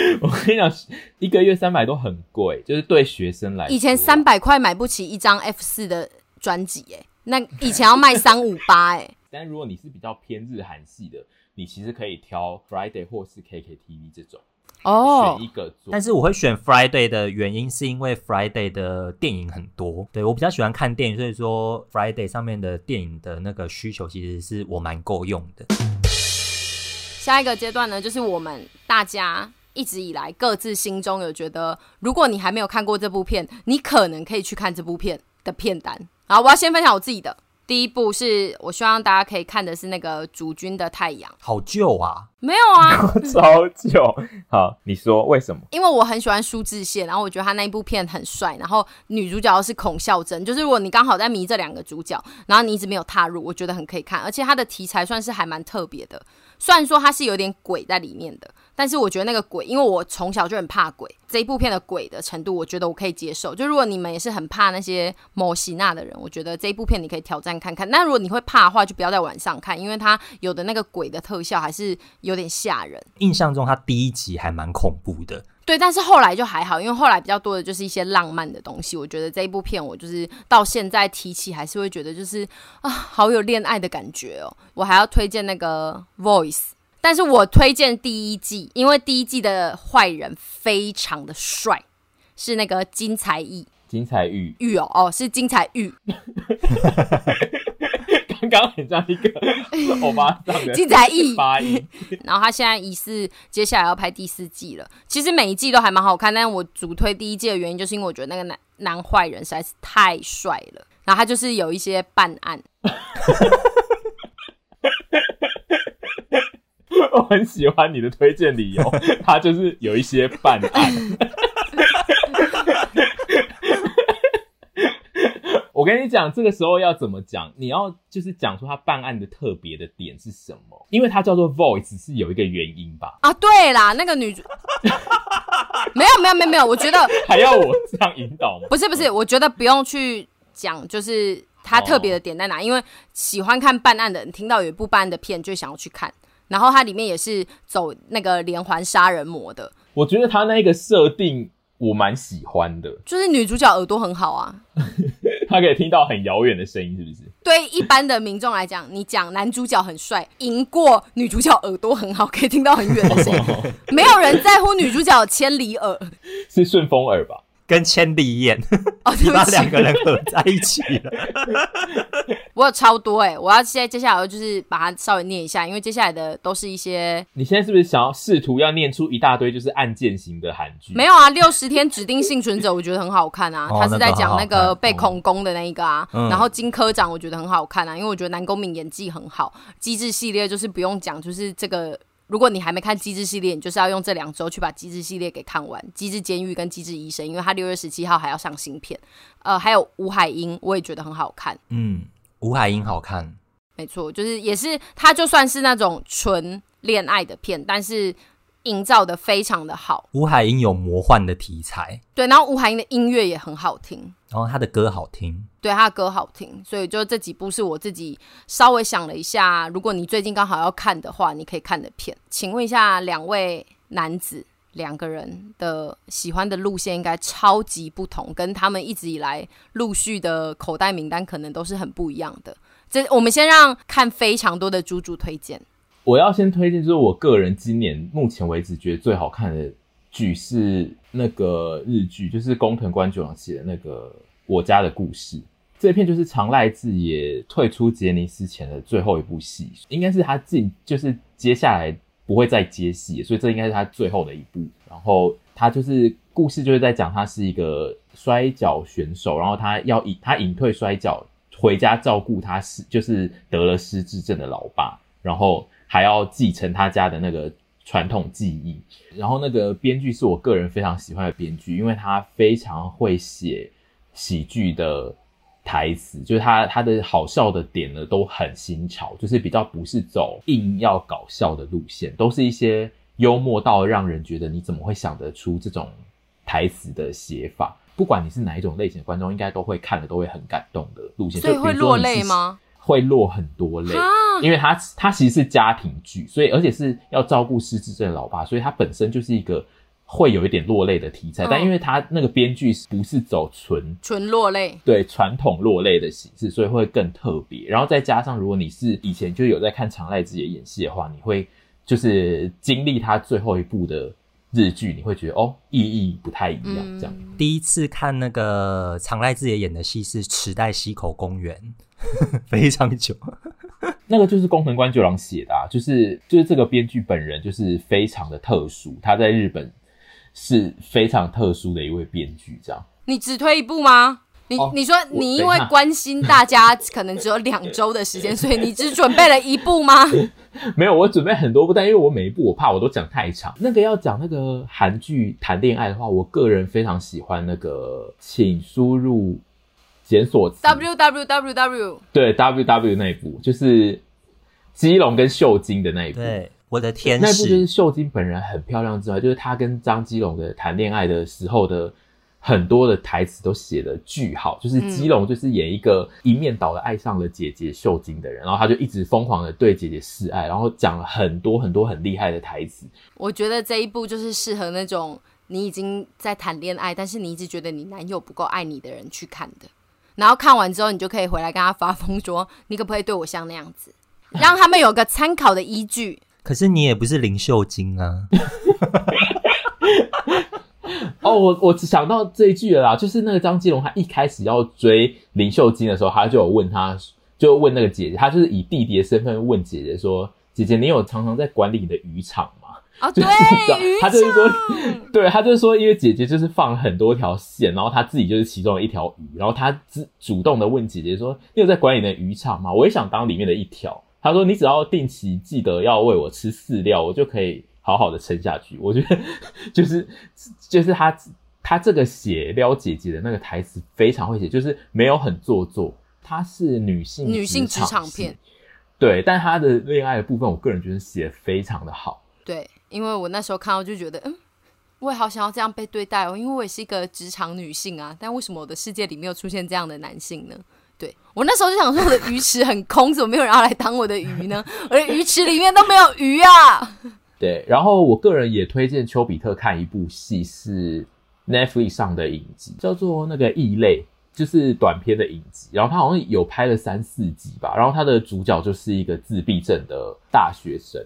我跟你讲，一个月三百多很贵，就是对学生来说，以前三百块买不起一张 F 四的专辑，哎，那以前要卖三五八，哎。但如果你是比较偏日韩系的，你其实可以挑 Friday 或是 KKTV 这种哦，选一个做。但是我会选 Friday 的原因是因为 Friday 的电影很多，对，我比较喜欢看电影，所以说 Friday 上面的电影的那个需求其实是我蛮够用的。下一个阶段呢，就是我们大家一直以来各自心中有觉得，如果你还没有看过这部片，你可能可以去看这部片的片单。好，我要先分享我自己的。第一部是我希望大家可以看的是那个主君的太阳，好旧啊，没有啊，超旧。好，你说为什么？因为我很喜欢苏志燮，然后我觉得他那一部片很帅，然后女主角是孔孝真，就是如果你刚好在迷这两个主角，然后你一直没有踏入，我觉得很可以看，而且它的题材算是还蛮特别的，虽然说它是有点鬼在里面的。但是我觉得那个鬼，因为我从小就很怕鬼，这一部片的鬼的程度，我觉得我可以接受。就如果你们也是很怕那些某西娜的人，我觉得这一部片你可以挑战看看。那如果你会怕的话，就不要在晚上看，因为它有的那个鬼的特效还是有点吓人。印象中它第一集还蛮恐怖的，对。但是后来就还好，因为后来比较多的就是一些浪漫的东西。我觉得这一部片我就是到现在提起还是会觉得就是啊，好有恋爱的感觉哦。我还要推荐那个 Voice。但是我推荐第一季，因为第一季的坏人非常的帅，是那个金财煜。金财玉玉哦哦，是金财玉。刚刚很像一个欧巴桑的金财煜发音。然后他现在疑似接下来要拍第四季了。其实每一季都还蛮好看，但是我主推第一季的原因，就是因为我觉得那个男男坏人实在是太帅了。然后他就是有一些办案。我很喜欢你的推荐理由，他就是有一些办案。我跟你讲，这个时候要怎么讲？你要就是讲出他办案的特别的点是什么？因为他叫做 Voice，是有一个原因吧？啊，对啦，那个女主没有没有没有没有，我觉得还要我这样引导吗？不是不是，我觉得不用去讲，就是他特别的点在哪？因为喜欢看办案的人，听到有一部办案的片，就想要去看。然后它里面也是走那个连环杀人魔的，我觉得它那个设定我蛮喜欢的，就是女主角耳朵很好啊，她可以听到很遥远的声音，是不是？对一般的民众来讲，你讲男主角很帅，赢过女主角耳朵很好，可以听到很远的声音，没有人在乎女主角千里耳，是顺风耳吧？跟千里眼，哦，你把两个人合在一起了。我有超多哎、欸，我要现在接下来就是把它稍微念一下，因为接下来的都是一些。你现在是不是想要试图要念出一大堆就是案件型的韩剧？没有啊，六十天指定幸存者我觉得很好看啊，他是在讲那个被恐攻的那一个啊。哦、然后金科长我觉得很好看啊，因为我觉得南宫珉演技很好。机智系列就是不用讲，就是这个。如果你还没看《机智》系列，你就是要用这两周去把《机智》系列给看完，《机智监狱》跟《机智医生》，因为他六月十七号还要上新片。呃，还有吴海英，我也觉得很好看。嗯，吴海英好看，没错，就是也是他就算是那种纯恋爱的片，但是营造的非常的好。吴海英有魔幻的题材，对，然后吴海英的音乐也很好听，然后他的歌好听。对，他的歌好听，所以就这几部是我自己稍微想了一下，如果你最近刚好要看的话，你可以看的片。请问一下两位男子，两个人的喜欢的路线应该超级不同，跟他们一直以来陆续的口袋名单可能都是很不一样的。这我们先让看非常多的猪猪推荐。我要先推荐，就是我个人今年目前为止觉得最好看的剧是那个日剧，就是工藤官九郎写的那个《我家的故事》。这片就是长濑智也退出杰尼斯前的最后一部戏，应该是他进，就是接下来不会再接戏，所以这应该是他最后的一部。然后他就是故事就是在讲他是一个摔跤选手，然后他要隐他隐退摔跤，回家照顾他是就是得了失智症的老爸，然后。还要继承他家的那个传统技艺，然后那个编剧是我个人非常喜欢的编剧，因为他非常会写喜剧的台词，就是他他的好笑的点呢都很新潮，就是比较不是走硬要搞笑的路线，都是一些幽默到让人觉得你怎么会想得出这种台词的写法，不管你是哪一种类型的观众，应该都会看了都会很感动的路线，所以会落泪吗？会落很多泪，因为他他其实是家庭剧，所以而且是要照顾失智症的老爸，所以他本身就是一个会有一点落泪的题材。嗯、但因为他那个编剧不是走纯纯落泪，对传统落泪的形式，所以会更特别。然后再加上，如果你是以前就有在看长濑智也演戏的话，你会就是经历他最后一部的日剧，你会觉得哦，意义不太一样。这样、嗯、第一次看那个长濑智也演的戏是《池袋西口公园》。非常久，那个就是工藤官九郎写的啊，就是就是这个编剧本人就是非常的特殊，他在日本是非常特殊的一位编剧。这样，你只推一部吗？你、哦、你说你因为关心大家，可能只有两周的时间，所以你只准备了一部吗？没有，我准备很多部，但因为我每一部我怕我都讲太长。那个要讲那个韩剧谈恋爱的话，我个人非常喜欢那个，请输入。检索 w w w w 对 w w 那一部就是基隆跟秀晶的那一部，对，我的天使，那部就是秀晶本人很漂亮之外，就是她跟张基隆的谈恋爱的时候的很多的台词都写的巨好，就是基隆就是演一个一面倒的爱上了姐姐秀晶的人，然后他就一直疯狂的对姐姐示爱，然后讲了很多很多很厉害的台词。我觉得这一部就是适合那种你已经在谈恋爱，但是你一直觉得你男友不够爱你的人去看的。然后看完之后，你就可以回来跟他发疯说：“你可不可以对我像那样子？”让他们有个参考的依据。可是你也不是林秀晶啊。哦，我我只想到这一句了啦，就是那个张基龙，他一开始要追林秀晶的时候，他就有问他，就问那个姐姐，他就是以弟弟的身份问姐姐说：“姐姐，你有常常在管理你的渔场吗？”啊，对，他就是说，对，他就是说，因为姐姐就是放了很多条线，然后他自己就是其中的一条鱼，然后他自主动的问姐姐说：“你有在管理你的渔场吗？我也想当里面的一条。”他说：“你只要定期记得要喂我吃饲料，我就可以好好的撑下去。”我觉得 就是就是他他这个写撩姐姐的那个台词非常会写，就是没有很做作，她是女性女性职场片，对，但她的恋爱的部分，我个人觉得写的非常的好，对。因为我那时候看到就觉得，嗯，我也好想要这样被对待哦，因为我也是一个职场女性啊。但为什么我的世界里没有出现这样的男性呢？对，我那时候就想说，我的鱼池很空，怎么没有人要来当我的鱼呢？我的鱼池里面都没有鱼啊。对，然后我个人也推荐丘比特看一部戏，是 Netflix 上的影集，叫做那个异类，就是短片的影集。然后他好像有拍了三四集吧。然后他的主角就是一个自闭症的大学生。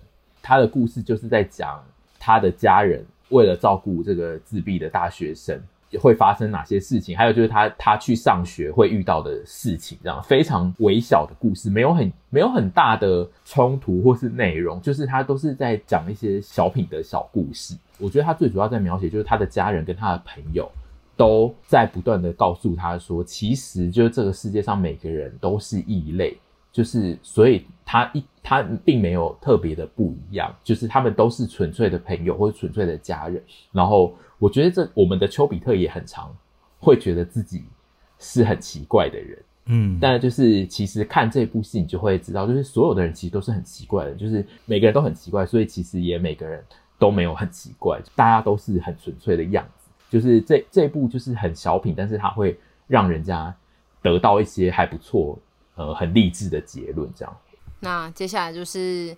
他的故事就是在讲他的家人为了照顾这个自闭的大学生会发生哪些事情，还有就是他他去上学会遇到的事情，这样非常微小的故事，没有很没有很大的冲突或是内容，就是他都是在讲一些小品的小故事。我觉得他最主要在描写就是他的家人跟他的朋友都在不断的告诉他说，其实就是这个世界上每个人都是异类。就是，所以他一他并没有特别的不一样，就是他们都是纯粹的朋友或者纯粹的家人。然后我觉得这我们的丘比特也很常会觉得自己是很奇怪的人，嗯，但就是其实看这部戏你就会知道，就是所有的人其实都是很奇怪的，就是每个人都很奇怪，所以其实也每个人都没有很奇怪，大家都是很纯粹的样子。就是这这部就是很小品，但是它会让人家得到一些还不错。呃，很励志的结论，这样。那接下来就是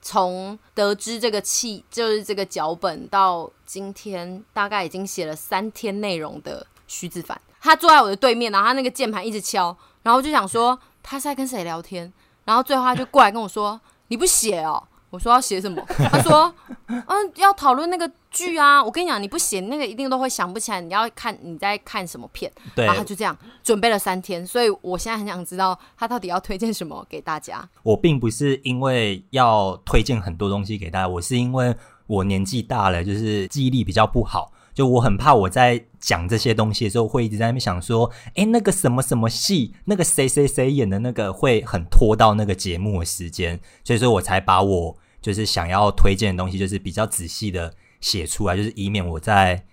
从得知这个气，就是这个脚本到今天，大概已经写了三天内容的徐子凡，他坐在我的对面，然后他那个键盘一直敲，然后就想说他在跟谁聊天，然后最后他就过来跟我说：“你不写哦？”我说要写什么？他说，嗯，要讨论那个剧啊。我跟你讲，你不写那个，一定都会想不起来。你要看你在看什么片。对。然后他就这样准备了三天，所以我现在很想知道他到底要推荐什么给大家。我并不是因为要推荐很多东西给大家，我是因为我年纪大了，就是记忆力比较不好。就我很怕我在讲这些东西的时候，会一直在那边想说，哎，那个什么什么戏，那个谁谁谁演的那个，会很拖到那个节目的时间，所以说我才把我就是想要推荐的东西，就是比较仔细的写出来，就是以免我在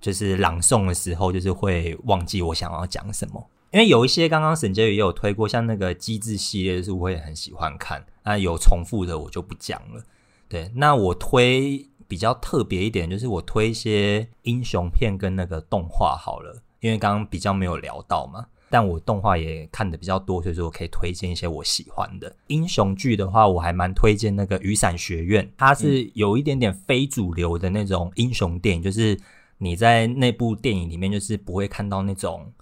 就是朗诵的时候，就是会忘记我想要讲什么。因为有一些刚刚沈婕妤也有推过，像那个机智系列，是我也很喜欢看，那有重复的我就不讲了。对，那我推。比较特别一点，就是我推一些英雄片跟那个动画好了，因为刚刚比较没有聊到嘛。但我动画也看的比较多，所以说我可以推荐一些我喜欢的英雄剧的话，我还蛮推荐那个《雨伞学院》，它是有一点点非主流的那种英雄电影，就是你在那部电影里面就是不会看到那种，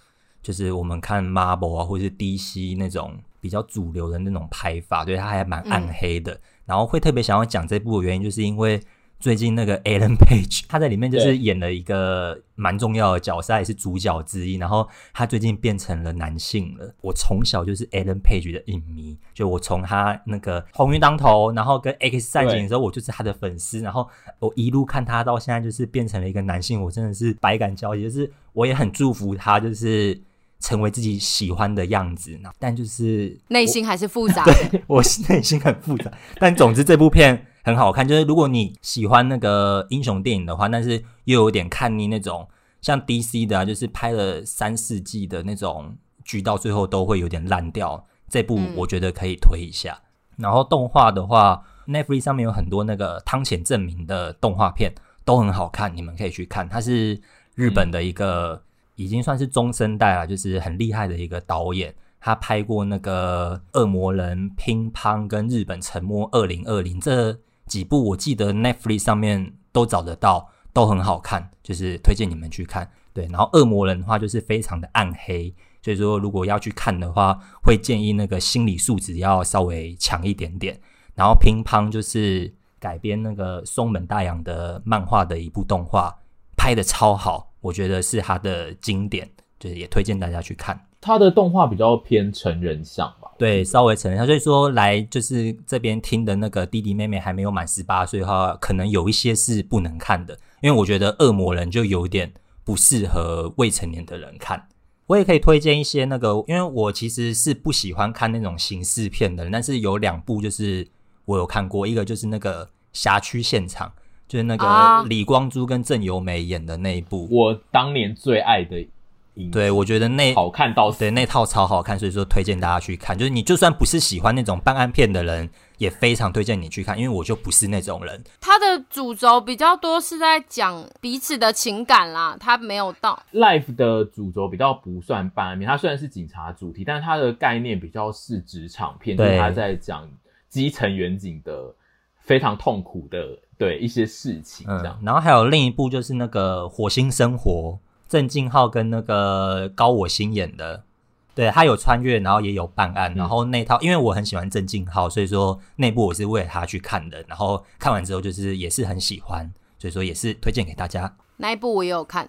就是我们看 Marvel 啊或者是 DC 那种比较主流的那种拍法，对，它还蛮暗黑的。然后会特别想要讲这部的原因，就是因为。最近那个 Alan Page，他在里面就是演了一个蛮重要的角色，也是主角之一。然后他最近变成了男性了。我从小就是 Alan Page 的影迷，就我从他那个《红运当头》，然后跟 X 战警的时候，我就是他的粉丝。然后我一路看他到现在，就是变成了一个男性，我真的是百感交集。就是我也很祝福他，就是成为自己喜欢的样子。但就是内心还是复杂。对，我是内心很复杂。但总之这部片。很好看，就是如果你喜欢那个英雄电影的话，但是又有点看腻那种像 DC 的啊，就是拍了三四季的那种剧，到最后都会有点烂掉。这部我觉得可以推一下。嗯、然后动画的话，Netflix 上面有很多那个汤浅证明的动画片都很好看，你们可以去看。它是日本的一个已经算是中生代了，就是很厉害的一个导演。他拍过那个《恶魔人》、《乒乓》跟《日本沉没二零二零》这。几部我记得 Netflix 上面都找得到，都很好看，就是推荐你们去看。对，然后恶魔人的话就是非常的暗黑，所以说如果要去看的话，会建议那个心理素质要稍微强一点点。然后乒乓就是改编那个松本大洋的漫画的一部动画，拍的超好，我觉得是他的经典，就是也推荐大家去看。他的动画比较偏成人向吧？对，稍微成人向。所以说来就是这边听的那个弟弟妹妹还没有满十八岁的话，可能有一些是不能看的，因为我觉得恶魔人就有点不适合未成年的人看。我也可以推荐一些那个，因为我其实是不喜欢看那种刑事片的，但是有两部就是我有看过，一个就是那个辖区现场，就是那个李光洙跟郑有美演的那一部，我当年最爱的。对，我觉得那好看到对那套超好看，所以说推荐大家去看。就是你就算不是喜欢那种办案片的人，也非常推荐你去看，因为我就不是那种人。他的主轴比较多是在讲彼此的情感啦，他没有到 Life 的主轴比较不算办案片，它虽然是警察主题，但是他的概念比较是职场片，对，就是他在讲基层远景的非常痛苦的对一些事情这样。嗯，然后还有另一部就是那个火星生活。郑敬浩跟那个高我心演的，对，他有穿越，然后也有办案，嗯、然后那套因为我很喜欢郑敬浩，所以说那部我是为了他去看的，然后看完之后就是也是很喜欢，所以说也是推荐给大家。那一部我也有看，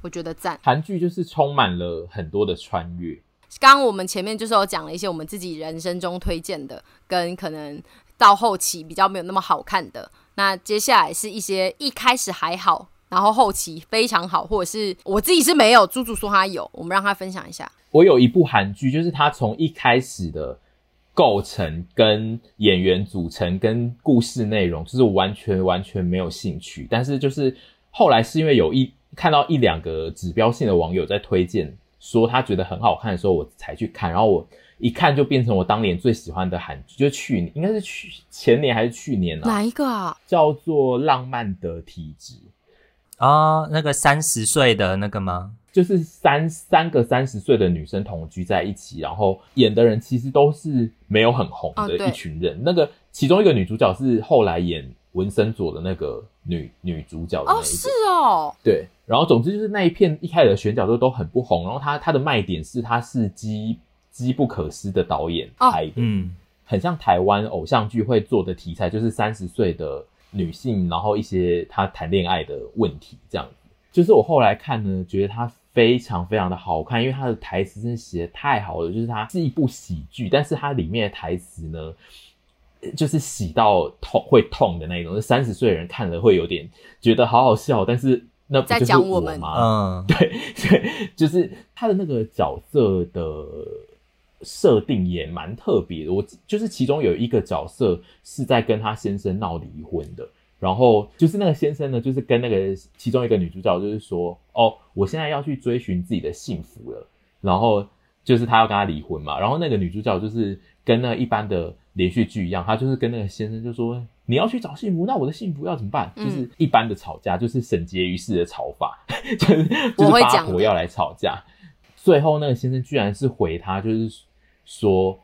我觉得赞。韩剧就是充满了很多的穿越。刚刚我们前面就是有讲了一些我们自己人生中推荐的，跟可能到后期比较没有那么好看的，那接下来是一些一开始还好。然后后期非常好，或者是我自己是没有，猪猪说他有，我们让他分享一下。我有一部韩剧，就是他从一开始的构成、跟演员组成、跟故事内容，就是完全完全没有兴趣。但是就是后来是因为有一看到一两个指标性的网友在推荐，说他觉得很好看的时候，我才去看。然后我一看就变成我当年最喜欢的韩剧，就是去年应该是去前年还是去年啊？哪一个啊？叫做《浪漫的体质》。啊、哦，那个三十岁的那个吗？就是三三个三十岁的女生同居在一起，然后演的人其实都是没有很红的一群人。哦、那个其中一个女主角是后来演文森佐的那个女女主角的那一个。哦，是哦。对，然后总之就是那一片一开始的选角都都很不红，然后她她的卖点是她是机机不可失的导演拍的，哦、嗯。很像台湾偶像剧会做的题材，就是三十岁的女性，然后一些她谈恋爱的问题这样子。就是我后来看呢，觉得她非常非常的好看，因为她的台词真的写的太好了。就是它是一部喜剧，但是它里面的台词呢，就是喜到痛会痛的那种。三十岁的人看了会有点觉得好好笑，但是那不就是我吗？嗯，对对，就是他的那个角色的。设定也蛮特别的，我就是其中有一个角色是在跟他先生闹离婚的，然后就是那个先生呢，就是跟那个其中一个女主角就是说，哦，我现在要去追寻自己的幸福了，然后就是他要跟他离婚嘛，然后那个女主角就是跟那一般的连续剧一样，她就是跟那个先生就说，你要去找幸福，那我的幸福要怎么办？嗯、就是一般的吵架，就是沈洁于世的吵法，就是就是八婆要来吵架，最后那个先生居然是回他就是。说，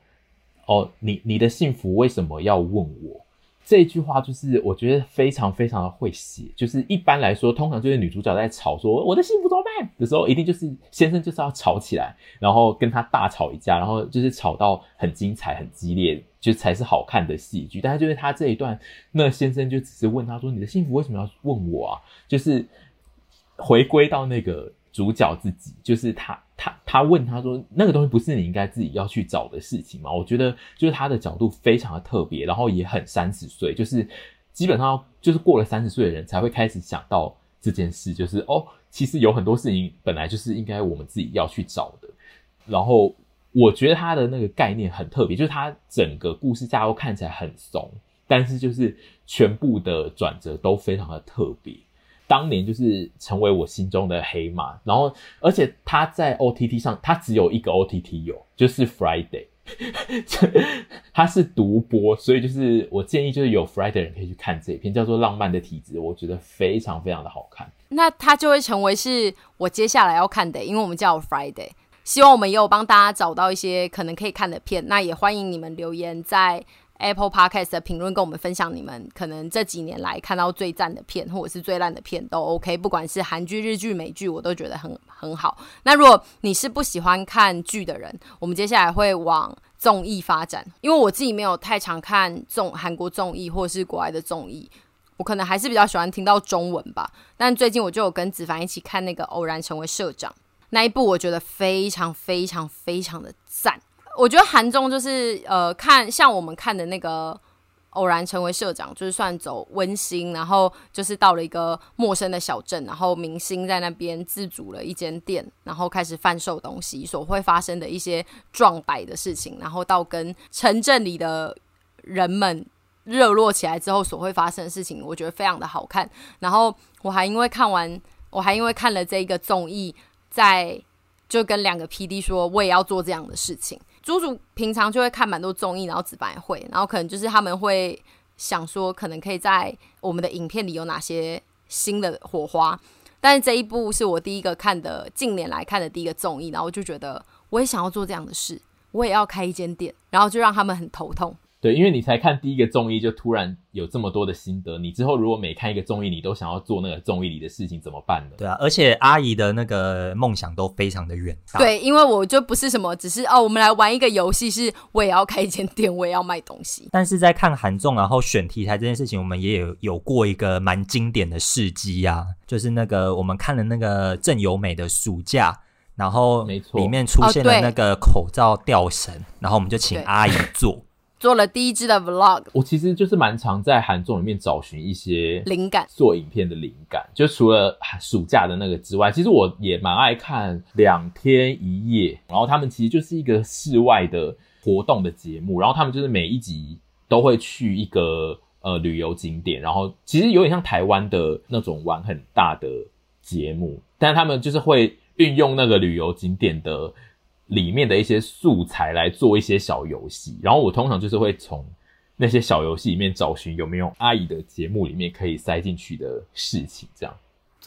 哦，你你的幸福为什么要问我？这句话就是我觉得非常非常的会写。就是一般来说，通常就是女主角在吵说我的幸福怎么办的时候，一定就是先生就是要吵起来，然后跟他大吵一架，然后就是吵到很精彩、很激烈，就才是好看的戏剧。但是就是他这一段，那先生就只是问他说：“你的幸福为什么要问我啊？”就是回归到那个。主角自己就是他，他他问他说：“那个东西不是你应该自己要去找的事情吗？”我觉得就是他的角度非常的特别，然后也很三十岁，就是基本上就是过了三十岁的人才会开始想到这件事，就是哦，其实有很多事情本来就是应该我们自己要去找的。然后我觉得他的那个概念很特别，就是他整个故事架构看起来很怂，但是就是全部的转折都非常的特别。当年就是成为我心中的黑马，然后而且他在 OTT 上，他只有一个 OTT 有，就是 Friday，他是独播，所以就是我建议就是有 Friday 的人可以去看这一篇，叫做《浪漫的体质》，我觉得非常非常的好看。那他就会成为是我接下来要看的，因为我们叫 Friday，希望我们也有帮大家找到一些可能可以看的片，那也欢迎你们留言在。Apple Podcast 的评论跟我们分享你们可能这几年来看到最赞的片，或者是最烂的片都 OK，不管是韩剧、日剧、美剧，我都觉得很很好。那如果你是不喜欢看剧的人，我们接下来会往综艺发展，因为我自己没有太常看综韩国综艺或者是国外的综艺，我可能还是比较喜欢听到中文吧。但最近我就有跟子凡一起看那个《偶然成为社长》那一部，我觉得非常非常非常的赞。我觉得韩综就是呃，看像我们看的那个偶然成为社长，就是算走温馨，然后就是到了一个陌生的小镇，然后明星在那边自主了一间店，然后开始贩售东西，所会发生的一些撞摆的事情，然后到跟城镇里的人们热络起来之后所会发生的事情，我觉得非常的好看。然后我还因为看完，我还因为看了这一个综艺，在就跟两个 PD 说，我也要做这样的事情。猪猪平常就会看蛮多综艺，然后子白会，然后可能就是他们会想说，可能可以在我们的影片里有哪些新的火花。但是这一部是我第一个看的，近年来看的第一个综艺，然后我就觉得我也想要做这样的事，我也要开一间店，然后就让他们很头痛。对，因为你才看第一个综艺，就突然有这么多的心得。你之后如果每看一个综艺，你都想要做那个综艺里的事情，怎么办呢？对啊，而且阿姨的那个梦想都非常的远大。对，因为我就不是什么，只是哦，我们来玩一个游戏，是我也要开一间店，我也要卖东西。但是在看韩综，然后选题材这件事情，我们也有有过一个蛮经典的事迹啊，就是那个我们看了那个郑有美的暑假，然后没错，里面出现了那个口罩吊绳，然后我们就请阿姨做。做了第一支的 vlog，我其实就是蛮常在韩综里面找寻一些灵感，做影片的灵感。就除了暑假的那个之外，其实我也蛮爱看两天一夜。然后他们其实就是一个室外的活动的节目，然后他们就是每一集都会去一个呃旅游景点，然后其实有点像台湾的那种玩很大的节目，但是他们就是会运用那个旅游景点的。里面的一些素材来做一些小游戏，然后我通常就是会从那些小游戏里面找寻有没有阿姨的节目里面可以塞进去的事情，这样。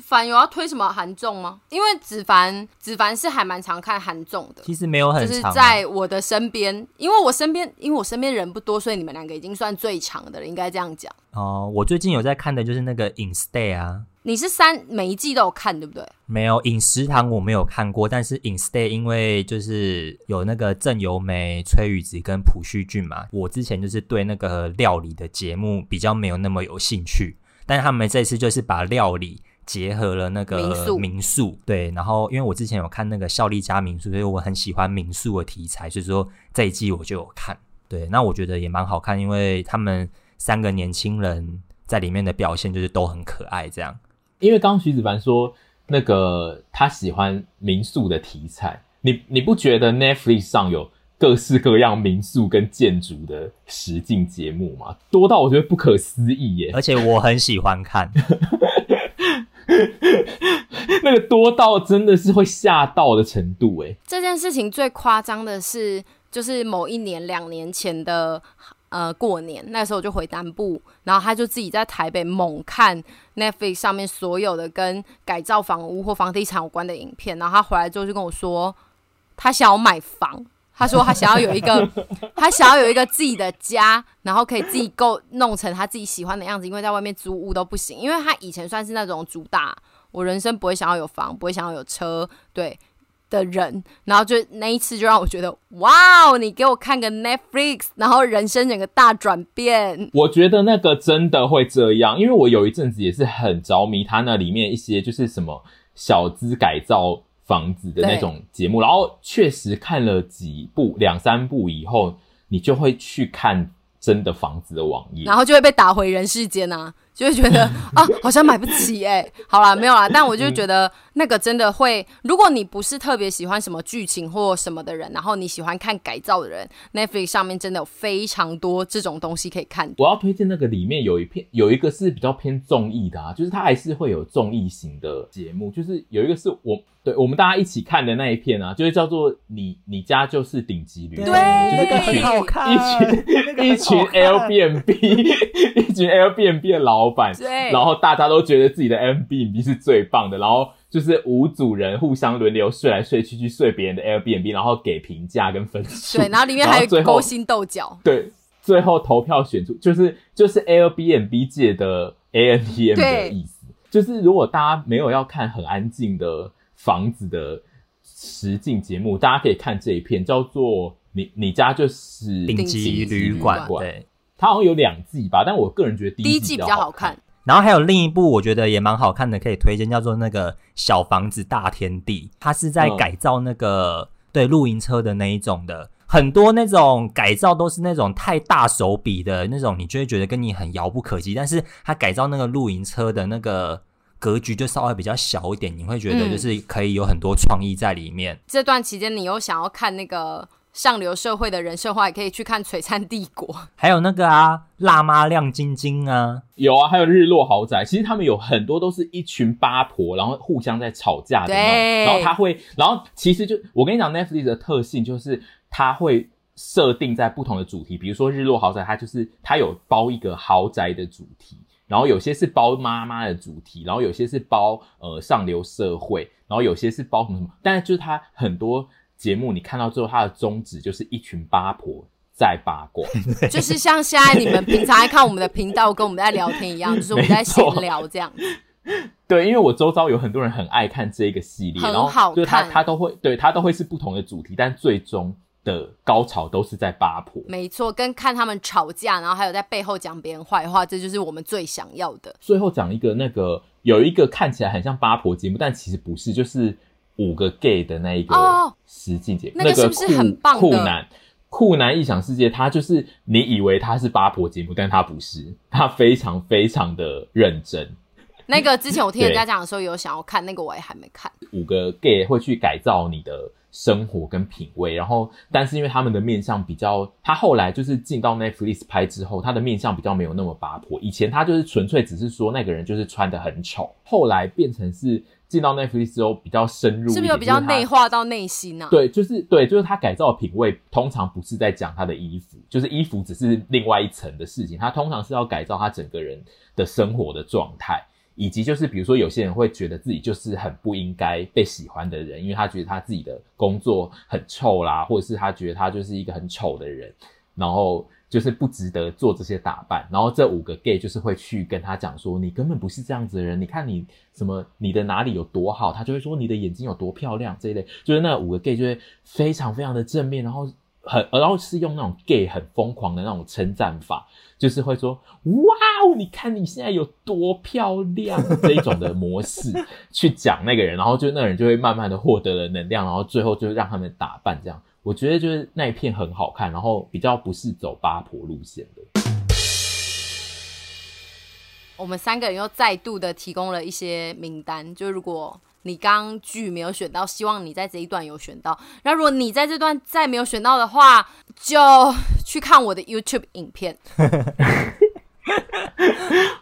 凡有要推什么韩综吗？因为子凡子凡是还蛮常看韩综的，其实没有很长，就是在我的身边，因为我身边因为我身边人不多，所以你们两个已经算最长的了，应该这样讲。哦，我最近有在看的就是那个 In Stay 啊，你是三每一季都有看对不对？没有，饮食堂我没有看过，但是 Instead 因为就是有那个郑由美、崔宇植跟朴叙俊嘛，我之前就是对那个料理的节目比较没有那么有兴趣，但是他们这次就是把料理结合了那个民宿，民宿对，然后因为我之前有看那个孝利家民宿，所以我很喜欢民宿的题材，所以说这一季我就有看，对，那我觉得也蛮好看，因为他们三个年轻人在里面的表现就是都很可爱，这样。因为刚刚徐子凡说那个他喜欢民宿的题材，你你不觉得 Netflix 上有各式各样民宿跟建筑的实境节目吗？多到我觉得不可思议耶！而且我很喜欢看，那个多到真的是会吓到的程度诶。这件事情最夸张的是，就是某一年两年前的。呃，过年那时候我就回南部，然后他就自己在台北猛看 Netflix 上面所有的跟改造房屋或房地产有关的影片，然后他回来之后就跟我说，他想要买房，他说他想要有一个，他想要有一个自己的家，然后可以自己够弄成他自己喜欢的样子，因为在外面租屋都不行，因为他以前算是那种主打，我人生不会想要有房，不会想要有车，对。的人，然后就那一次就让我觉得，哇，你给我看个 Netflix，然后人生整个大转变。我觉得那个真的会这样，因为我有一阵子也是很着迷他那里面一些就是什么小资改造房子的那种节目，然后确实看了几部两三部以后，你就会去看真的房子的网页，然后就会被打回人世间啊。就会觉得 啊，好像买不起哎、欸。好啦，没有啦，但我就觉得那个真的会，如果你不是特别喜欢什么剧情或什么的人，然后你喜欢看改造的人，Netflix 上面真的有非常多这种东西可以看。我要推荐那个里面有一片，有一个是比较偏综艺的啊，就是它还是会有综艺型的节目，就是有一个是我对我们大家一起看的那一片啊，就是叫做你你家就是顶级旅馆，对，就是一群一群一群 Airbnb 一群 Airbnb 的老。对，然后大家都觉得自己的 Airbnb 是最棒的，然后就是五组人互相轮流睡来睡去，去睡别人的 Airbnb，然后给评价跟分数。对，然后里面还有勾心斗角。对，最后投票选出就是就是 Airbnb 界的 ANTM 的意思。就是如果大家没有要看很安静的房子的实境节目，大家可以看这一片，叫做你你家就是顶级旅馆。对。它好像有两季吧，但我个人觉得第一季比较好看。然后还有另一部我觉得也蛮好看的，可以推荐，叫做那个小房子大天地。它是在改造那个、嗯、对露营车的那一种的，很多那种改造都是那种太大手笔的那种，你就会觉得跟你很遥不可及。但是它改造那个露营车的那个格局就稍微比较小一点，你会觉得就是可以有很多创意在里面。嗯、这段期间你又想要看那个？上流社会的人设话，也可以去看《璀璨帝国》，还有那个啊，辣妈亮晶晶啊，有啊，还有日落豪宅。其实他们有很多都是一群八婆，然后互相在吵架的那种。对。然后他会，然后其实就我跟你讲，Netflix 的特性就是他会设定在不同的主题，比如说日落豪宅，它就是它有包一个豪宅的主题，然后有些是包妈妈的主题，然后有些是包呃上流社会，然后有些是包什么什么，但是就是它很多。节目你看到之后，它的宗旨就是一群八婆在八卦，就是像现在你们平常爱看我们的频道，跟我们在聊天一样，就是我们在闲聊这样。对，因为我周遭有很多人很爱看这个系列，很好看，然后就是他他都会对他都会是不同的主题，但最终的高潮都是在八婆。没错，跟看他们吵架，然后还有在背后讲别人坏话，这就是我们最想要的。最后讲一个那个有一个看起来很像八婆节目，但其实不是，就是。五个 gay 的那一个实境节目，那个是不是很棒的？酷男酷男异想世界，他就是你以为他是八婆节目，但他不是，他非常非常的认真。那个之前我听人家讲的时候，有想要看，那个我也还没看。五个 gay 会去改造你的生活跟品味，然后但是因为他们的面相比较，他后来就是进到 Netflix 拍之后，他的面相比较没有那么八婆。以前他就是纯粹只是说那个人就是穿的很丑，后来变成是。进到 Netflix 之后比较深入，是不是有比较内化到内心啊？对，就是对，就是他改造的品味，通常不是在讲他的衣服，就是衣服只是另外一层的事情。他通常是要改造他整个人的生活的状态，以及就是比如说有些人会觉得自己就是很不应该被喜欢的人，因为他觉得他自己的工作很臭啦，或者是他觉得他就是一个很丑的人。然后就是不值得做这些打扮。然后这五个 gay 就是会去跟他讲说，你根本不是这样子的人，你看你什么，你的哪里有多好，他就会说你的眼睛有多漂亮这一类，就是那五个 gay 就会非常非常的正面，然后很，然后是用那种 gay 很疯狂的那种称赞法。就是会说，哇哦，你看你现在有多漂亮，这一种的模式去讲那个人，然后就那个人就会慢慢的获得了能量，然后最后就让他们打扮这样。我觉得就是那一片很好看，然后比较不是走八婆路线的。我们三个人又再度的提供了一些名单，就如果。你刚剧没有选到，希望你在这一段有选到。那如果你在这段再没有选到的话，就去看我的 YouTube 影片，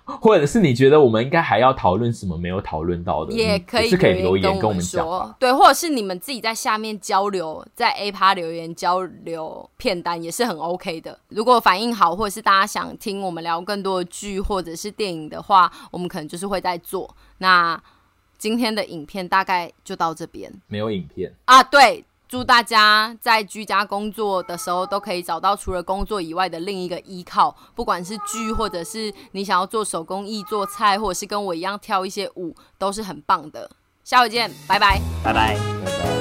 或者是你觉得我们应该还要讨论什么没有讨论到的，也可以是可以留言跟我们说。对，或者是你们自己在下面交流，在 A 趴留言交流片单也是很 OK 的。如果反应好，或者是大家想听我们聊更多的剧或者是电影的话，我们可能就是会在做那。今天的影片大概就到这边，没有影片啊。对，祝大家在居家工作的时候都可以找到除了工作以外的另一个依靠，不管是剧，或者是你想要做手工艺、做菜，或者是跟我一样跳一些舞，都是很棒的。下回见，拜拜，拜拜，拜拜。